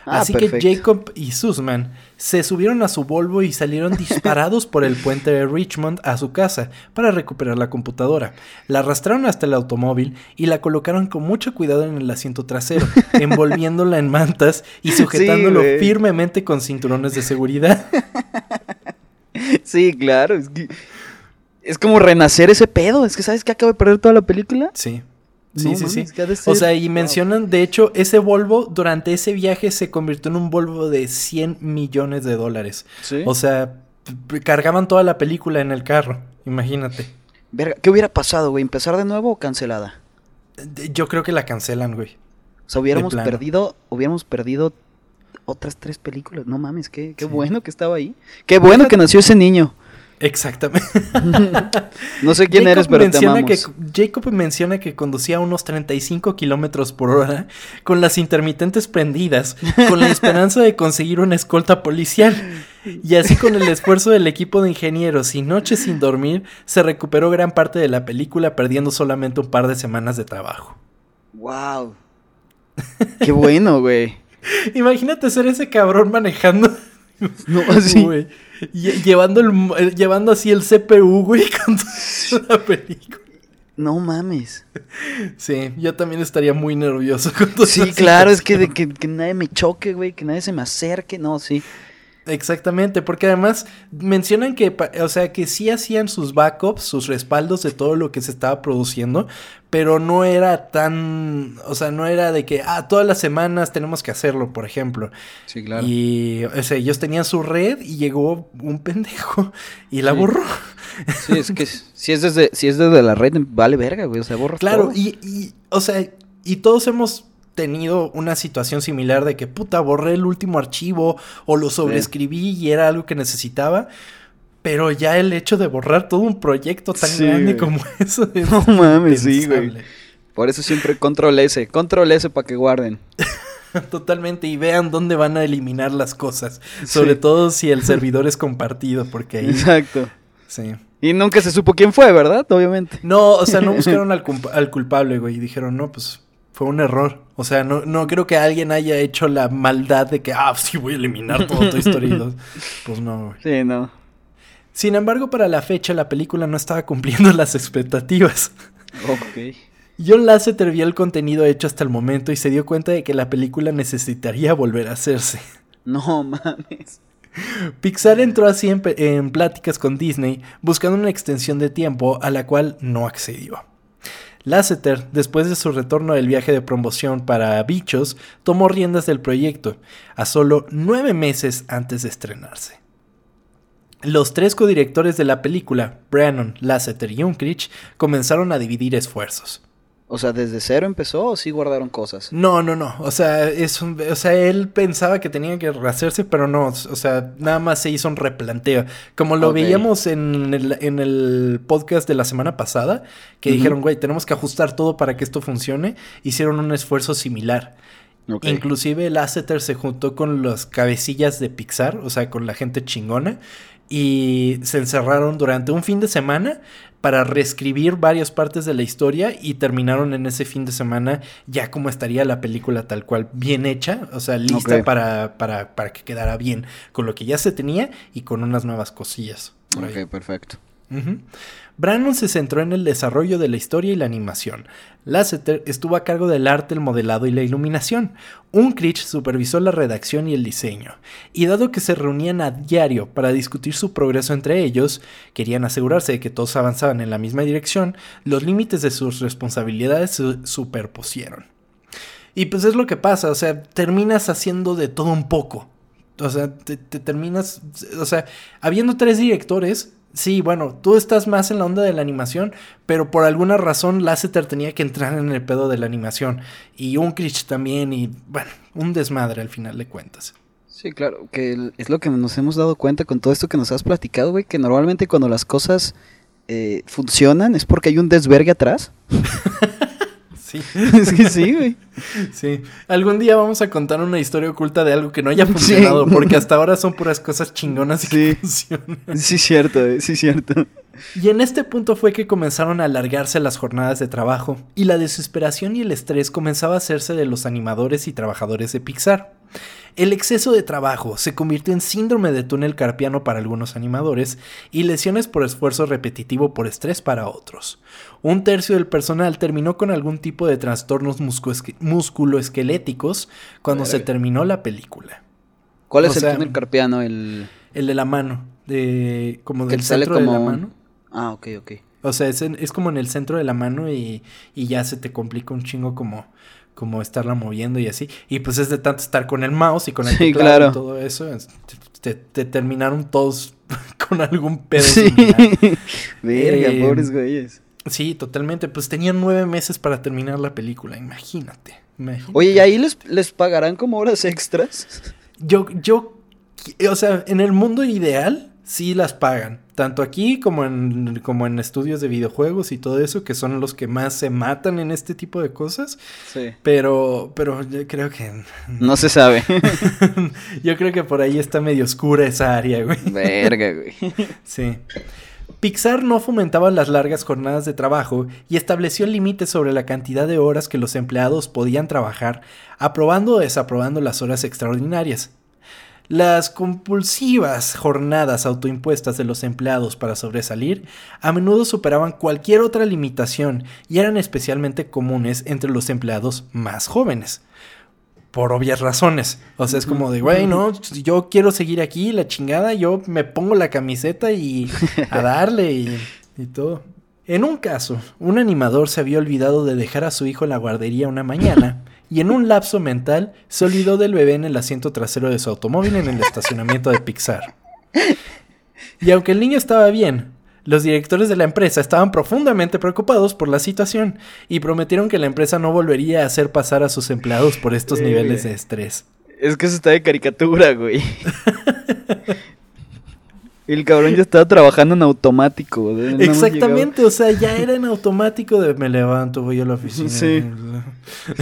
Ah, Así que. Jacob y Sussman se subieron a su Volvo y salieron disparados por el puente de Richmond a su casa para recuperar la computadora. La arrastraron hasta el automóvil y la colocaron con mucho cuidado en el asiento trasero, [laughs] envolviéndola en mantas y sujetándolo firmemente con cinturones de seguridad. Sí, claro. Es, que- es como renacer ese pedo. Es que, ¿sabes que acabo de perder toda la película? Sí. Sí, sí, sí. O sea, y mencionan, de hecho, ese Volvo durante ese viaje se convirtió en un Volvo de 100 millones de dólares. ¿Sí? O sea, cargaban toda la película en el carro, imagínate. Verga, ¿qué hubiera pasado, güey? ¿Empezar de nuevo o cancelada? Yo creo que la cancelan, güey. O sea, hubiéramos perdido, hubiéramos perdido otras tres películas. No mames, qué, qué bueno que estaba ahí. Qué bueno que nació ese niño. Exactamente. [laughs] no sé quién eres, pero menciona que Jacob menciona que conducía a unos 35 kilómetros por hora con las intermitentes prendidas, con la esperanza de conseguir una escolta policial. Y así con el esfuerzo del equipo de ingenieros y noches sin dormir, se recuperó gran parte de la película perdiendo solamente un par de semanas de trabajo. ¡Wow! ¡Qué bueno, güey! [laughs] Imagínate ser ese cabrón manejando. [laughs] No, así. llevando, el, llevando así el CPU, güey, [laughs] con la película. No mames. Sí, yo también estaría muy nervioso con todo Sí, claro, es que, de, que, que nadie me choque, güey, que nadie se me acerque, no, sí. Exactamente, porque además mencionan que, o sea, que sí hacían sus backups, sus respaldos de todo lo que se estaba produciendo, pero no era tan, o sea, no era de que, ah, todas las semanas tenemos que hacerlo, por ejemplo. Sí, claro. Y, o sea, ellos tenían su red y llegó un pendejo y la borró. Sí, es que si es desde, si es desde la red, vale verga, güey, o sea, borra Claro, Y, y, o sea, y todos hemos tenido una situación similar de que puta borré el último archivo o lo sobreescribí y era algo que necesitaba. Pero ya el hecho de borrar todo un proyecto tan grande como [laughs] eso No mames, sí, güey. Por eso siempre control S, control S para que guarden. [laughs] Totalmente, y vean dónde van a eliminar las cosas. Sobre todo si el servidor es compartido, porque ahí. Exacto. Sí. Y nunca se supo quién fue, ¿verdad? Obviamente. No, o sea, no [laughs] buscaron al, al culpable, güey. Y dijeron, no, pues fue un error. O sea, no, no creo que alguien haya hecho la maldad de que, ah, sí, voy a eliminar todo tu historia. [laughs] Pues no, güey. Sí, no. Sin embargo, para la fecha, la película no estaba cumpliendo [laughs] las expectativas. Ok. John Lasseter vio el contenido hecho hasta el momento y se dio cuenta de que la película necesitaría volver a hacerse. No mames. Pixar entró así en, en pláticas con Disney buscando una extensión de tiempo a la cual no accedió. Lasseter, después de su retorno del viaje de promoción para Bichos, tomó riendas del proyecto, a solo nueve meses antes de estrenarse. Los tres codirectores de la película, Brannon, Lasseter y Unkrich, comenzaron a dividir esfuerzos. O sea, ¿desde cero empezó o sí guardaron cosas? No, no, no. O sea, es un, o sea, él pensaba que tenía que rehacerse, pero no. O sea, nada más se hizo un replanteo. Como lo veíamos en el, en el, podcast de la semana pasada, que dijeron, güey, tenemos que ajustar todo para que esto funcione. Hicieron un esfuerzo similar. Inclusive el Lasseter se juntó con las cabecillas de Pixar, o sea, con la gente chingona, y se encerraron durante un fin de semana para reescribir varias partes de la historia y terminaron en ese fin de semana ya como estaría la película tal cual, bien hecha, o sea, lista para, para, para, que quedara bien con lo que ya se tenía y con unas nuevas cosillas. ok, perfecto. Brannon se centró en el desarrollo de la historia y la animación. Lasseter estuvo a cargo del arte, el modelado y la iluminación. Unkrich supervisó la redacción y el diseño. Y dado que se reunían a diario para discutir su progreso entre ellos, querían asegurarse de que todos avanzaban en la misma dirección, los límites de sus responsabilidades se superpusieron. Y pues es lo que pasa, o sea, terminas haciendo de todo un poco. O sea, te terminas, o sea, habiendo tres directores, Sí, bueno, tú estás más en la onda de la animación, pero por alguna razón Lasseter tenía que entrar en el pedo de la animación. Y Unkrich también, y bueno, un desmadre al final de cuentas. Sí, claro, que es lo que nos hemos dado cuenta con todo esto que nos has platicado, güey, que normalmente cuando las cosas eh, funcionan es porque hay un desvergue atrás. [laughs] Sí. [laughs] es que sí, güey. Sí. Algún día vamos a contar una historia oculta de algo que no haya funcionado, porque hasta ahora son puras cosas chingonas y que funcionan. Sí, cierto, eh, sí, cierto. Y en este punto fue que comenzaron a alargarse las jornadas de trabajo, y la desesperación y el estrés comenzaba a hacerse de los animadores y trabajadores de Pixar. El exceso de trabajo se convirtió en síndrome de túnel carpiano para algunos animadores y lesiones por esfuerzo repetitivo por estrés para otros. Un tercio del personal terminó con algún tipo de trastornos musculoesqueléticos cuando se terminó la película. ¿Cuál es el túnel carpiano? El... el de la mano, de como del centro de la mano. Ah, ok, ok. O sea, es, es como en el centro de la mano y, y ya se te complica un chingo como como estarla moviendo y así. Y pues es de tanto estar con el mouse y con el teclado y todo eso. Te, terminaron todos [laughs] con algún pedo. Sí. [laughs] Verga, eh, pobres güeyes. Sí, totalmente. Pues tenían nueve meses para terminar la película, imagínate. Oye, ¿y ahí les, les pagarán como horas extras? Yo, yo, o sea, en el mundo ideal sí las pagan. Tanto aquí como en, como en estudios de videojuegos y todo eso, que son los que más se matan en este tipo de cosas. Sí. Pero, pero yo creo que... No se sabe. [laughs] yo creo que por ahí está medio oscura esa área, güey. Verga, güey. Sí. Pixar no fomentaba las largas jornadas de trabajo y estableció límites sobre la cantidad de horas que los empleados podían trabajar, aprobando o desaprobando las horas extraordinarias. Las compulsivas jornadas autoimpuestas de los empleados para sobresalir a menudo superaban cualquier otra limitación y eran especialmente comunes entre los empleados más jóvenes. Por obvias razones. O sea, es como de, güey, no, yo quiero seguir aquí, la chingada, yo me pongo la camiseta y a [laughs] darle y, y todo. En un caso, un animador se había olvidado de dejar a su hijo en la guardería una mañana [laughs] y en un lapso mental se olvidó del bebé en el asiento trasero de su automóvil en el estacionamiento de Pixar. Y aunque el niño estaba bien, los directores de la empresa estaban profundamente preocupados por la situación y prometieron que la empresa no volvería a hacer pasar a sus empleados por estos niveles de estrés. Es que eso está de caricatura, güey. [laughs] El cabrón ya estaba trabajando en automático. Exactamente, o sea, ya era en automático de me levanto, voy a la oficina. Sí.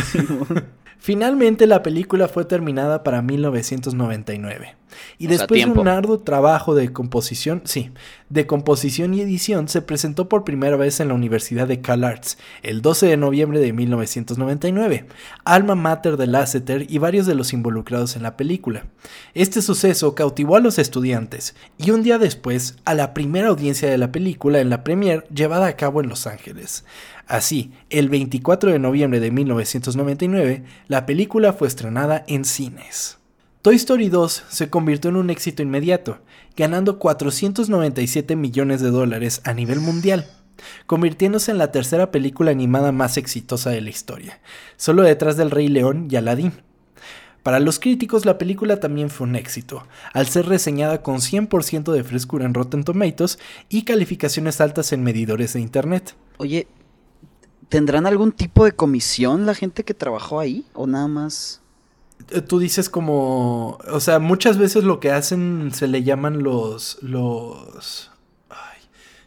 [laughs] Finalmente la película fue terminada para 1999. Y después de un arduo trabajo de composición, sí, de composición y edición, se presentó por primera vez en la Universidad de CalArts el 12 de noviembre de 1999, alma mater de Lasseter y varios de los involucrados en la película. Este suceso cautivó a los estudiantes y un día después a la primera audiencia de la película en la premier llevada a cabo en Los Ángeles. Así, el 24 de noviembre de 1999, la película fue estrenada en cines. Toy Story 2 se convirtió en un éxito inmediato, ganando 497 millones de dólares a nivel mundial, convirtiéndose en la tercera película animada más exitosa de la historia, solo detrás del Rey León y Aladdin. Para los críticos la película también fue un éxito, al ser reseñada con 100% de frescura en Rotten Tomatoes y calificaciones altas en medidores de Internet. Oye, ¿tendrán algún tipo de comisión la gente que trabajó ahí o nada más? Eh, tú dices como, o sea, muchas veces lo que hacen se le llaman los, los, ay,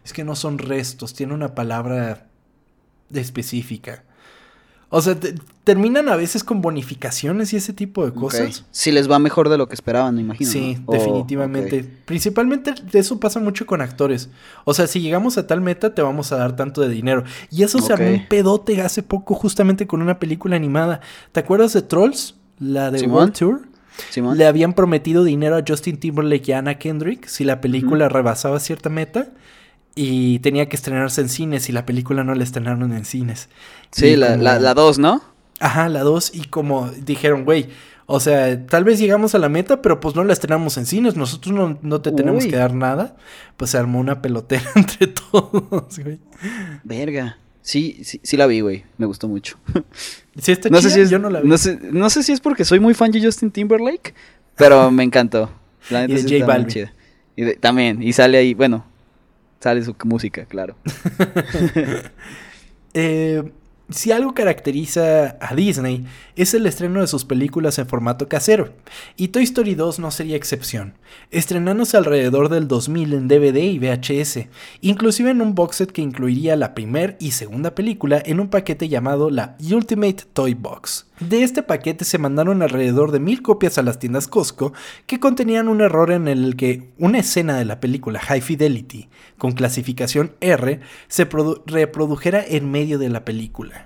es que no son restos, tiene una palabra específica. O sea, terminan a veces con bonificaciones y ese tipo de cosas. Si les va mejor de lo que esperaban, me imagino. Sí, definitivamente. Principalmente eso pasa mucho con actores. O sea, si llegamos a tal meta, te vamos a dar tanto de dinero. Y eso se armó un pedote hace poco, justamente con una película animada. ¿Te acuerdas de Trolls? La de World Tour, le habían prometido dinero a Justin Timberlake y a Anna Kendrick si la película rebasaba cierta meta y tenía que estrenarse en cines y la película no la estrenaron en cines. Sí, la 2, la, dos, ¿no? Ajá, la 2 y como dijeron, güey, o sea, tal vez llegamos a la meta, pero pues no la estrenamos en cines, nosotros no, no te tenemos que dar nada. Pues se armó una pelotera [laughs] entre todos, güey. Verga. Sí, sí, sí la vi, güey. Me gustó mucho. Sí, está no sé si es, yo no la vi. No sé, si es porque soy muy fan de Justin Timberlake, pero me encantó. La y de J Balvin. Y también, y sale ahí, bueno, sale su música, claro. [laughs] eh, si algo caracteriza a Disney es el estreno de sus películas en formato casero, y Toy Story 2 no sería excepción, estrenándose alrededor del 2000 en DVD y VHS, inclusive en un box set que incluiría la primera y segunda película en un paquete llamado la Ultimate Toy Box. De este paquete se mandaron alrededor de mil copias a las tiendas Costco que contenían un error en el que una escena de la película High Fidelity, con clasificación R, se reprodujera en medio de la película.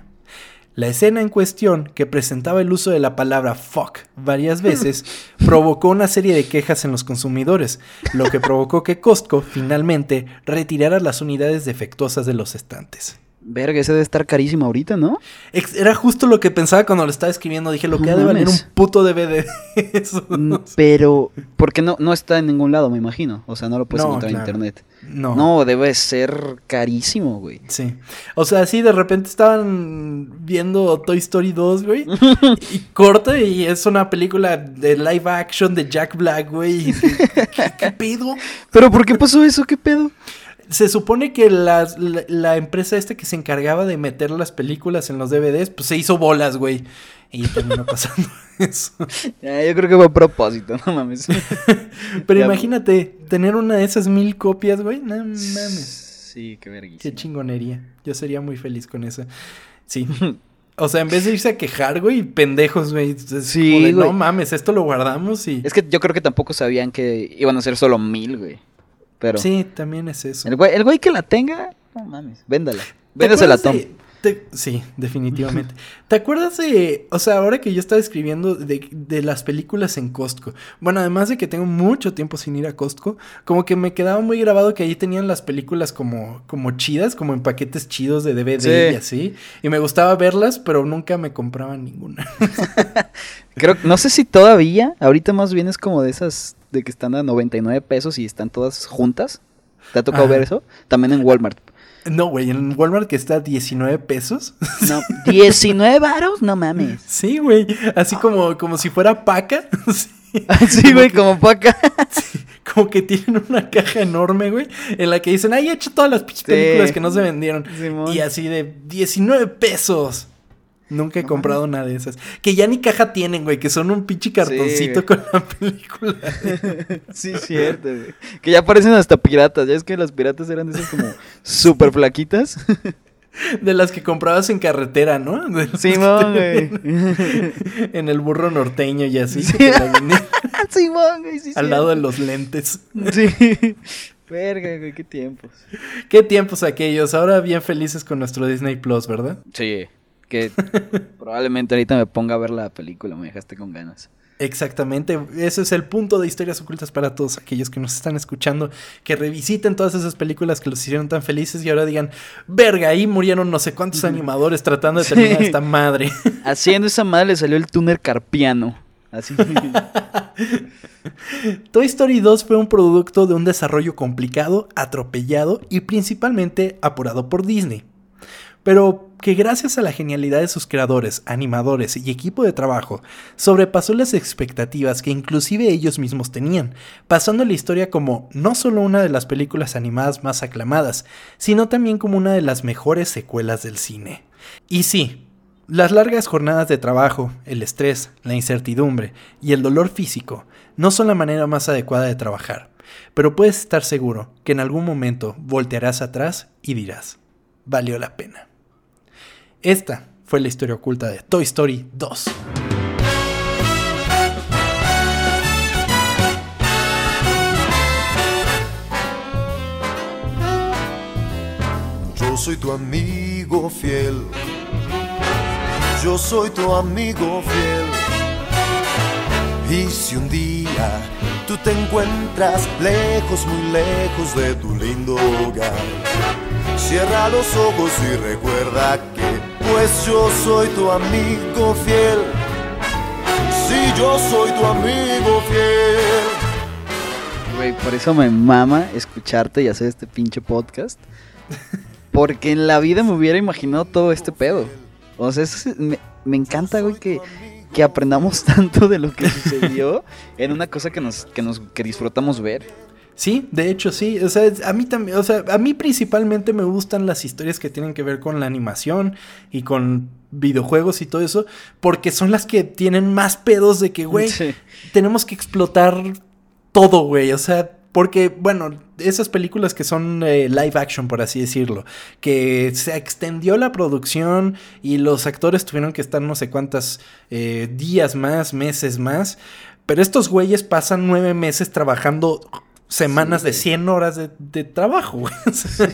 La escena en cuestión, que presentaba el uso de la palabra fuck varias veces, [laughs] provocó una serie de quejas en los consumidores, lo que provocó que Costco finalmente retirara las unidades defectuosas de los estantes. Verga, ese debe estar carísimo ahorita, ¿no? Era justo lo que pensaba cuando lo estaba escribiendo. Dije, lo que ha de valer un puto DVD. [laughs] Eso. Mm, pero, porque no, no está en ningún lado, me imagino. O sea, no lo puedes encontrar en internet. No. No, debe ser carísimo, güey. Sí. O sea, sí, de repente estaban viendo Toy Story 2, güey. [laughs] y corta y es una película de live action de Jack Black, güey. ¿Qué pedo? [laughs] ¿Pero por qué pasó eso? ¿Qué pedo? Se supone que la, la, empresa esta que se encargaba de meter las películas en los DVDs, pues se hizo bolas, güey. Y terminó [laughs] pasando eso. yo creo que fue a propósito, no mames. [laughs] Pero imagínate, tener una de esas mil copias, güey. No mames. Sí, qué vergüenza. Qué chingonería. Yo sería muy feliz con eso. Sí. [laughs] O sea, en vez de irse a quejar, güey, pendejos, güey. Sí, No mames, esto lo guardamos y. Es que yo creo que tampoco sabían que iban a ser solo mil, güey. Pero. Sí, también es eso. El güey, el güey que la tenga, no mames, véndala. Véndasela, Tom. sí, definitivamente. ¿Te acuerdas de, o sea, ahora que yo estaba escribiendo de, las películas en Costco? Bueno, además de que tengo mucho tiempo sin ir a Costco, como que me quedaba muy grabado que ahí tenían las películas como, como chidas, como en paquetes chidos de DVD y así. Y me gustaba verlas, pero nunca me compraban ninguna. [laughs] Creo, no sé si todavía, ahorita más bien es como de esas de que están a 99 pesos y están todas juntas. ¿Te ha tocado ver eso? También en Walmart. No, güey, en Walmart que está a 19 pesos. No, [laughs] 19 varos, no mames. Sí, güey, así como, como si fuera paca. [laughs] Sí, güey, como paca. [laughs] como que tienen una caja enorme, güey, en la que dicen, ay, he hecho todas las películas que no se vendieron. Y así de 19 pesos. Nunca he comprado nada de esas. Que ya ni caja tienen, güey, que son un pinche cartoncito con la película. [laughs] sí, cierto, güey. Que ya parecen hasta piratas. Ya es que las piratas eran de esas como súper flaquitas. [laughs] De las que comprabas en carretera, ¿no? Sí, güey. [laughs] en el burro norteño y así. Sí. Simón, güey, sí, Al lado de los lentes. Sí. Verga, güey, qué tiempos. Qué tiempos aquellos. Ahora bien felices con nuestro Disney Plus, ¿verdad? Sí que [laughs] probablemente ahorita me ponga a ver la película, me dejaste con ganas. Exactamente, ese es el punto de historias ocultas para todos aquellos que nos están escuchando, que revisiten todas esas películas que los hicieron tan felices y ahora digan, verga, ahí murieron no sé cuántos animadores tratando de terminar esta madre. [laughs] Haciendo esa madre le salió el túnel carpiano. Así. [laughs] Toy Story 2 fue un producto de un desarrollo complicado, atropellado y principalmente apurado por Disney pero que gracias a la genialidad de sus creadores, animadores y equipo de trabajo, sobrepasó las expectativas que inclusive ellos mismos tenían, pasando la historia como no solo una de las películas animadas más aclamadas, sino también como una de las mejores secuelas del cine. Y sí, las largas jornadas de trabajo, el estrés, la incertidumbre y el dolor físico no son la manera más adecuada de trabajar, pero puedes estar seguro que en algún momento voltearás atrás y dirás, valió la pena. Esta fue la historia oculta de Toy Story 2. Yo soy tu amigo fiel. Yo soy tu amigo fiel. Y si un día tú te encuentras lejos, muy lejos de tu lindo hogar, cierra los ojos y recuerda pues yo soy tu amigo fiel. Sí, yo soy tu amigo fiel. Güey, por eso me mama escucharte y hacer este pinche podcast. Porque en la vida me hubiera imaginado todo este pedo. O sea, me, me, encanta, güey, que, que aprendamos [laughs] tanto de lo que sucedió en una cosa que nos, que nos que disfrutamos ver. Sí, de hecho sí. O sea, a mí también, o sea, a mí principalmente me gustan las historias que tienen que ver con la animación y con videojuegos y todo eso, porque son las que tienen más pedos de que, güey, tenemos que explotar todo, güey. O sea, porque, bueno, esas películas que son eh, live action, por así decirlo, que se extendió la producción y los actores tuvieron que estar no sé cuántos eh, días más, meses más. Pero estos güeyes pasan nueve meses trabajando semanas de 100 horas de, trabajo, güey.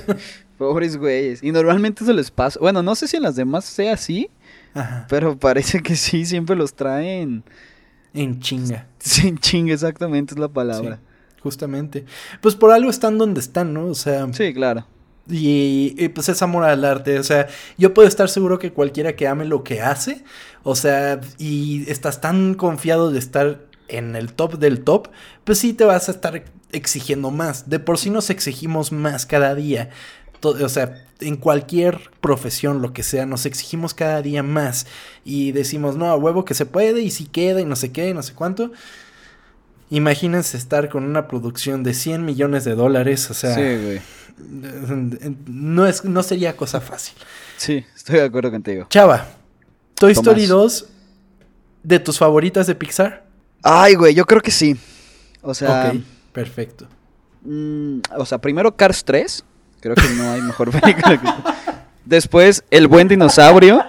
[laughs] Pobres güeyes. Y normalmente eso les pasa. Bueno, no sé si en las demás sea así. Pero [laughs] parece que sí, siempre los traen. En chinga. [laughs] Sí, en chinga, exactamente es la palabra. justamente. Pues por algo están donde están, ¿no? O sea. Sí, claro. Y, pues es amor al arte. O sea, yo puedo estar seguro que cualquiera que ame lo que hace, o sea, y estás tan confiado de estar en el top del top, pues sí te vas a estar exigiendo más. De por sí nos exigimos más cada día. o sea, en cualquier profesión, lo que sea, nos exigimos cada día más. Y decimos, no, a huevo que se puede, y si queda, y no sé qué, y no sé cuánto. Imagínense estar con una producción de 100 millones de dólares, o sea... Sí, güey. No, es, no sería cosa fácil. Sí, estoy de acuerdo contigo. Chava, Toy Story 2, ¿de tus favoritas de Pixar? Ay, güey, yo creo que sí. O sea... Ok, perfecto. Mm, o sea, primero Cars 3. Creo que no hay mejor [laughs] película que... Después, El Buen Dinosaurio.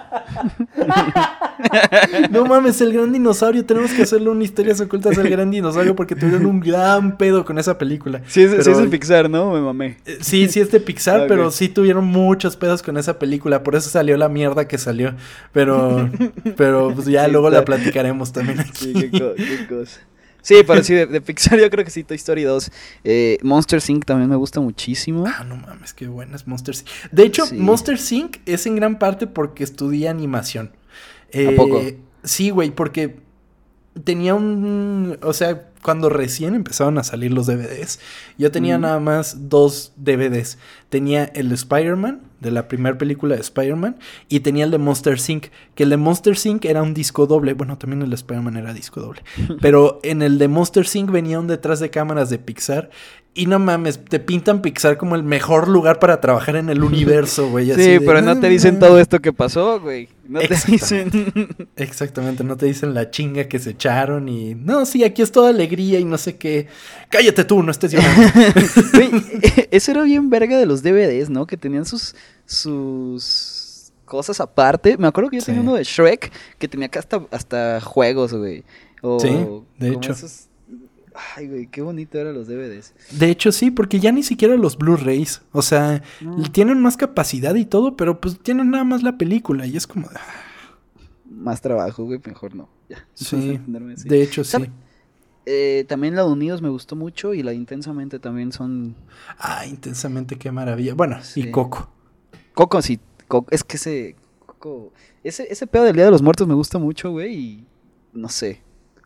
No mames, el gran dinosaurio. Tenemos que hacerle una historias ocultas del gran dinosaurio porque tuvieron un gran pedo con esa película. Sí, es, de Pixar, ¿no? Me mamé. Eh, sí, sí es de Pixar, pero sí tuvieron muchos pedos con esa película. Por eso salió la mierda que salió. Pero, pero pues ya luego la platicaremos también aquí. Sí, qué, cosa. Sí, pero sí, de, Pixar yo creo que sí, Toy Story 2. Eh, Monster Inc. también me gusta muchísimo. Ah, no mames, qué buena es Monster Inc. De hecho, Monster Inc. es en gran parte porque estudié animación. ¿A poco? Eh, sí, güey, porque tenía un... O sea, cuando recién empezaron a salir los DVDs, yo tenía nada más dos DVDs. Tenía el de Spider-Man, de la primera película de Spider-Man, y tenía el de Monster Inc., que el de Monster Inc. era un disco doble. Bueno, también el de Spider-Man era disco doble. [laughs] Pero en el de Monster Inc. venía un detrás de cámaras de Pixar y no mames, te pintan Pixar como el mejor lugar para trabajar en el universo, [laughs] güey. Sí, pero no te dicen todo esto que pasó, güey. No te dicen. [laughs] Exactamente, no te dicen la chinga que se echaron y. No, sí, aquí es toda alegría y no sé qué. Cállate tú, no estés llorando. [laughs] Güey, eso era bien verga de los DVDs, ¿no? Que tenían sus. sus cosas aparte. Me acuerdo que yo tenía uno de Shrek que tenía hasta, hasta juegos, güey. sí, de hecho. Ay, güey, qué bonito eran los DVDs. De hecho, sí, porque ya ni siquiera los Blu-rays. O sea, tienen más capacidad y todo, pero pues tienen nada más la película y es como. Ah. Más trabajo, güey, mejor no. Ya. [laughs] Sí, de hecho, sí. Eh, también la de Unidos me gustó mucho y la Intensamente también son. Ah, Intensamente, qué maravilla. Bueno, y Coco. Coco, sí. es que ese. Coco. Ese, ese pedo del Día de los Muertos me gusta mucho, güey, y. No sé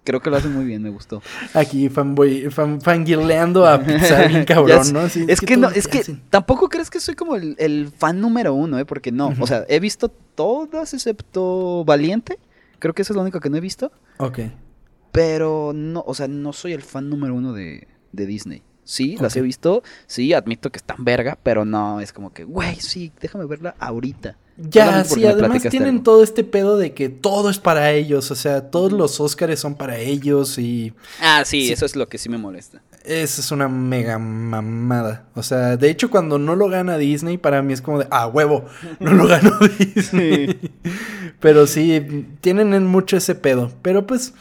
creo que lo hace muy bien, me gustó. Aquí fanboy, fan, fangirleando a Pixar [laughs] bien cabrón, ¿no? es, que, no, es que tampoco crees que soy como el, fan número uno, ¿eh? Porque no, o sea, he visto todas excepto Valiente. Creo que esa es la única que no he visto. Ok. Pero no, o sea, no soy el fan número uno de, de Disney. Sí, las he visto. Sí, admito que están verga, pero no, es como que, güey, sí, déjame verla ahorita. Ya, sí, además tienen todo este pedo de que todo es para ellos, o sea, todos los Óscares son para ellos y... Ah, sí, eso es lo que sí me molesta. Esa es una mega mamada. O sea, de hecho, cuando no lo gana Disney, para mí es como de, ah, huevo, no lo ganó [laughs] Disney. Pero sí, tienen mucho ese pedo. Pero pues,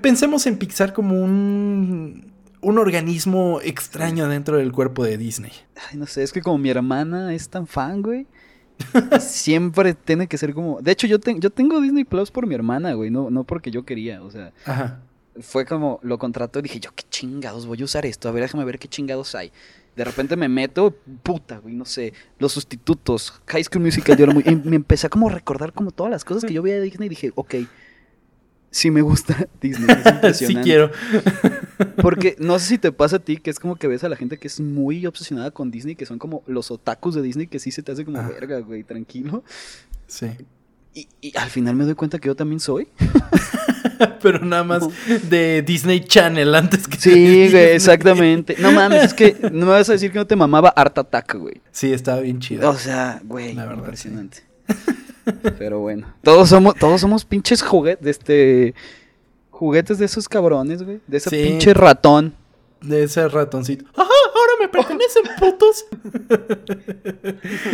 pensemos en Pixar como un un organismo extraño dentro del cuerpo de Disney. Ay, no sé, es que como mi hermana es tan fan, güey. Siempre tiene que ser como. De hecho, yo, yo tengo Disney Plus por mi hermana, güey. No, no porque yo quería. O sea. Fue como lo contrató y dije, yo qué chingados voy a usar esto. A ver, déjame ver qué chingados hay. De repente me meto, puta, güey, no sé, los sustitutos, High School Musical, yo era muy, y me empecé a como recordar como todas las cosas que yo veía de Disney y dije, ok, sí me gusta [laughs] Disney. Es [laughs] impresionante. sí quiero. Porque no sé si te pasa a ti que es como que ves a la gente que es muy obsesionada con Disney, que son como los otakus de Disney, que sí se te hace como ah. verga, güey, tranquilo. Sí. Y, al final me doy cuenta que yo también soy. [laughs] Pero nada más de Disney Channel antes que. Sí, güey, exactamente. No mames, es que [laughs] no me vas a decir que no te mamaba Art Attack, güey. Sí, estaba bien chido. O sea, güey, la verdad, impresionante. Pero bueno, todos somos, todos somos pinches juguetes, este, juguetes de esos cabrones, güey. De ese pinche ratón. De ese ratoncito. ¡Ajá! Ahora me pertenecen, [laughs] putos.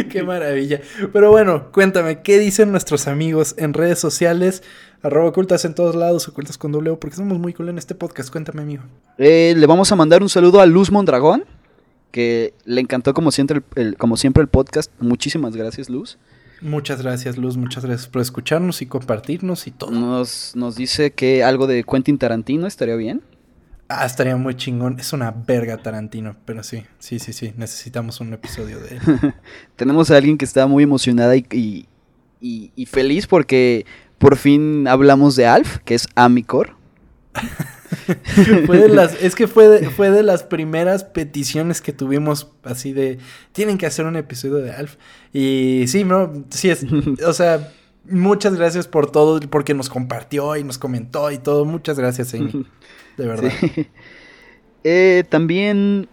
Qué maravilla. Pero bueno, cuéntame, ¿qué dicen nuestros amigos en redes sociales? Arroba ocultas en todos lados, ocultas con doble porque somos muy cool en este podcast. Cuéntame, amigo. Eh, le vamos a mandar un saludo a Luz Mondragón, que le encantó como siempre como siempre el podcast. Muchísimas gracias, Luz. Muchas gracias, Luz. Muchas gracias por escucharnos y compartirnos y todo. Nos, nos dice que algo de Quentin Tarantino estaría bien. Ah, estaría muy chingón. Es una verga Tarantino, pero sí, sí, sí, sí. Necesitamos un episodio de él. [laughs] Tenemos a alguien que está muy emocionada y, y, y, feliz porque por fin hablamos de Alf, que es Amicor. [laughs] [laughs] fue de las, es que fue de, fue de las primeras peticiones que tuvimos así de tienen que hacer un episodio de Alf. Y sí, no, sí es, [laughs] o sea, muchas gracias por todo, porque nos compartió y nos comentó y todo. Muchas gracias, Amy. [laughs] De verdad. Eh, también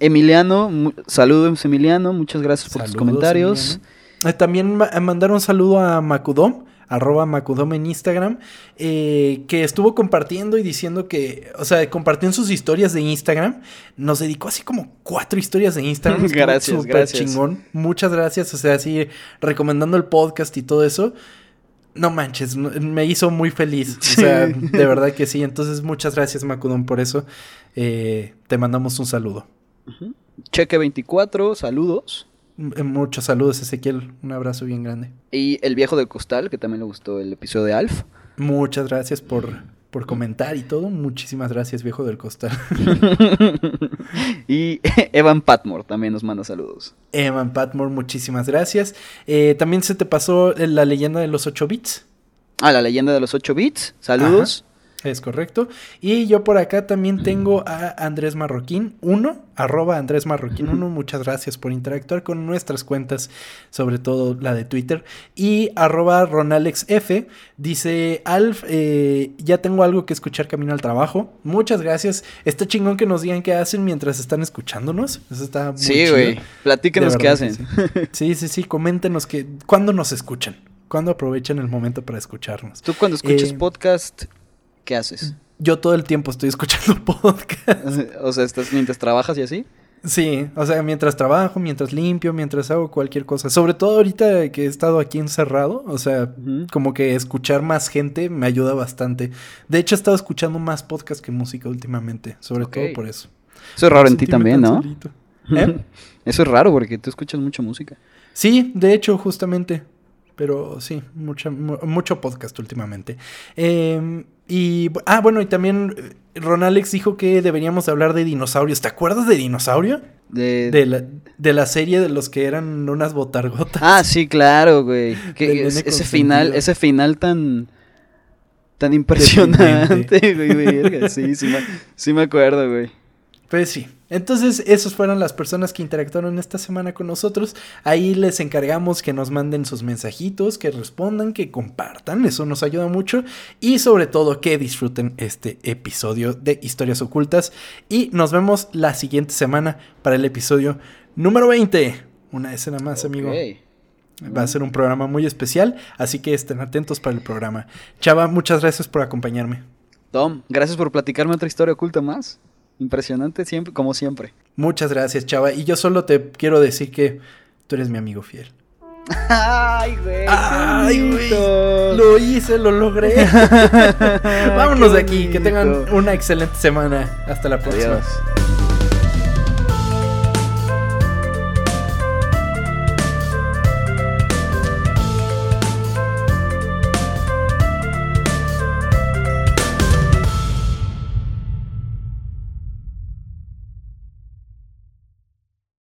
Emiliano, saludos Emiliano, muchas gracias por tus comentarios. Eh, también mandar un saludo a Macudom arroba Macudome en Instagram, eh, que estuvo compartiendo y diciendo que, o sea, compartió en sus historias de Instagram, nos dedicó así como cuatro historias de Instagram. [laughs] gracias, gracias. chingón. Muchas gracias, o sea, así recomendando el podcast y todo eso. No manches, me hizo muy feliz. O sea, [laughs] de verdad que sí. Entonces, muchas gracias, Macudón, por eso. Eh, te mandamos un saludo. Cheque 24, saludos. Eh, muchos saludos, Ezequiel. Un abrazo bien grande. Y el viejo del costal, que también le gustó el episodio de Alf. Muchas gracias por, por comentar y todo. Muchísimas gracias, viejo del costal. [laughs] y [laughs] Evan Patmore también nos manda saludos. Evan Patmore, muchísimas gracias. Eh, también se te pasó la leyenda de los 8 bits. Ah, la leyenda de los 8 bits. Saludos. Es correcto. Y yo por acá también tengo a Andrés Marroquín 1, arroba Andrés Marroquín 1. Muchas gracias por interactuar con nuestras cuentas, sobre todo la de Twitter. Y arroba RonalexF dice, Alf, eh, ya tengo algo que escuchar camino al trabajo. Muchas gracias. Está chingón que nos digan qué hacen mientras están escuchándonos. Eso está muy Sí, güey. Platíquenos qué hacen. Sí. sí, sí, Coméntenos que, cuándo nos escuchan. ¿Cuándo aprovechan el momento para escucharnos? Tú cuando escuchas eh, podcast ¿qué haces? Yo todo el tiempo estoy escuchando [laughs] podcast. O sea, ¿estás mientras trabajas y así? Sí, o sea, mientras trabajo, mientras limpio, mientras hago cualquier cosa. Sobre todo ahorita que he estado aquí encerrado, o sea, como que escuchar más gente me ayuda bastante. De hecho, he estado escuchando más podcast que música últimamente, sobre todo por eso. Eso es raro en ti también, ¿no? ¿Eh? [laughs] Eso es raro porque tú escuchas mucha música. Sí, de hecho, justamente. Pero sí, mucha, mucho podcast últimamente. Eh, y, ah, bueno, y también eh, Ron Alex dijo que deberíamos hablar de dinosaurios. ¿Te acuerdas de dinosaurio? De... De, la, serie de los que eran unas botargotas. Ah, sí, claro, güey. ese final, ese final tan tan impresionante, [laughs] güey, Sí, sí me, sí me acuerdo, güey. Pues sí. Entonces, esas fueron las personas que interactuaron esta semana con nosotros. Ahí les encargamos que nos manden sus mensajitos, que respondan, que compartan. Eso nos ayuda mucho. Y sobre todo, que disfruten este episodio de Historias Ocultas. Y nos vemos la siguiente semana para el episodio número 20. Una escena más, amigo. Va a ser un programa muy especial, así que estén atentos para el programa. Chava, muchas gracias por acompañarme. Tom, gracias por platicarme otra historia oculta más. Impresionante siempre, como siempre. Muchas gracias, chava. Y yo solo te quiero decir que tú eres mi amigo fiel. Ay, güey. Ay, güey. Lo hice, lo logré. [laughs] Vámonos de aquí. Que tengan una excelente semana. Hasta la próxima.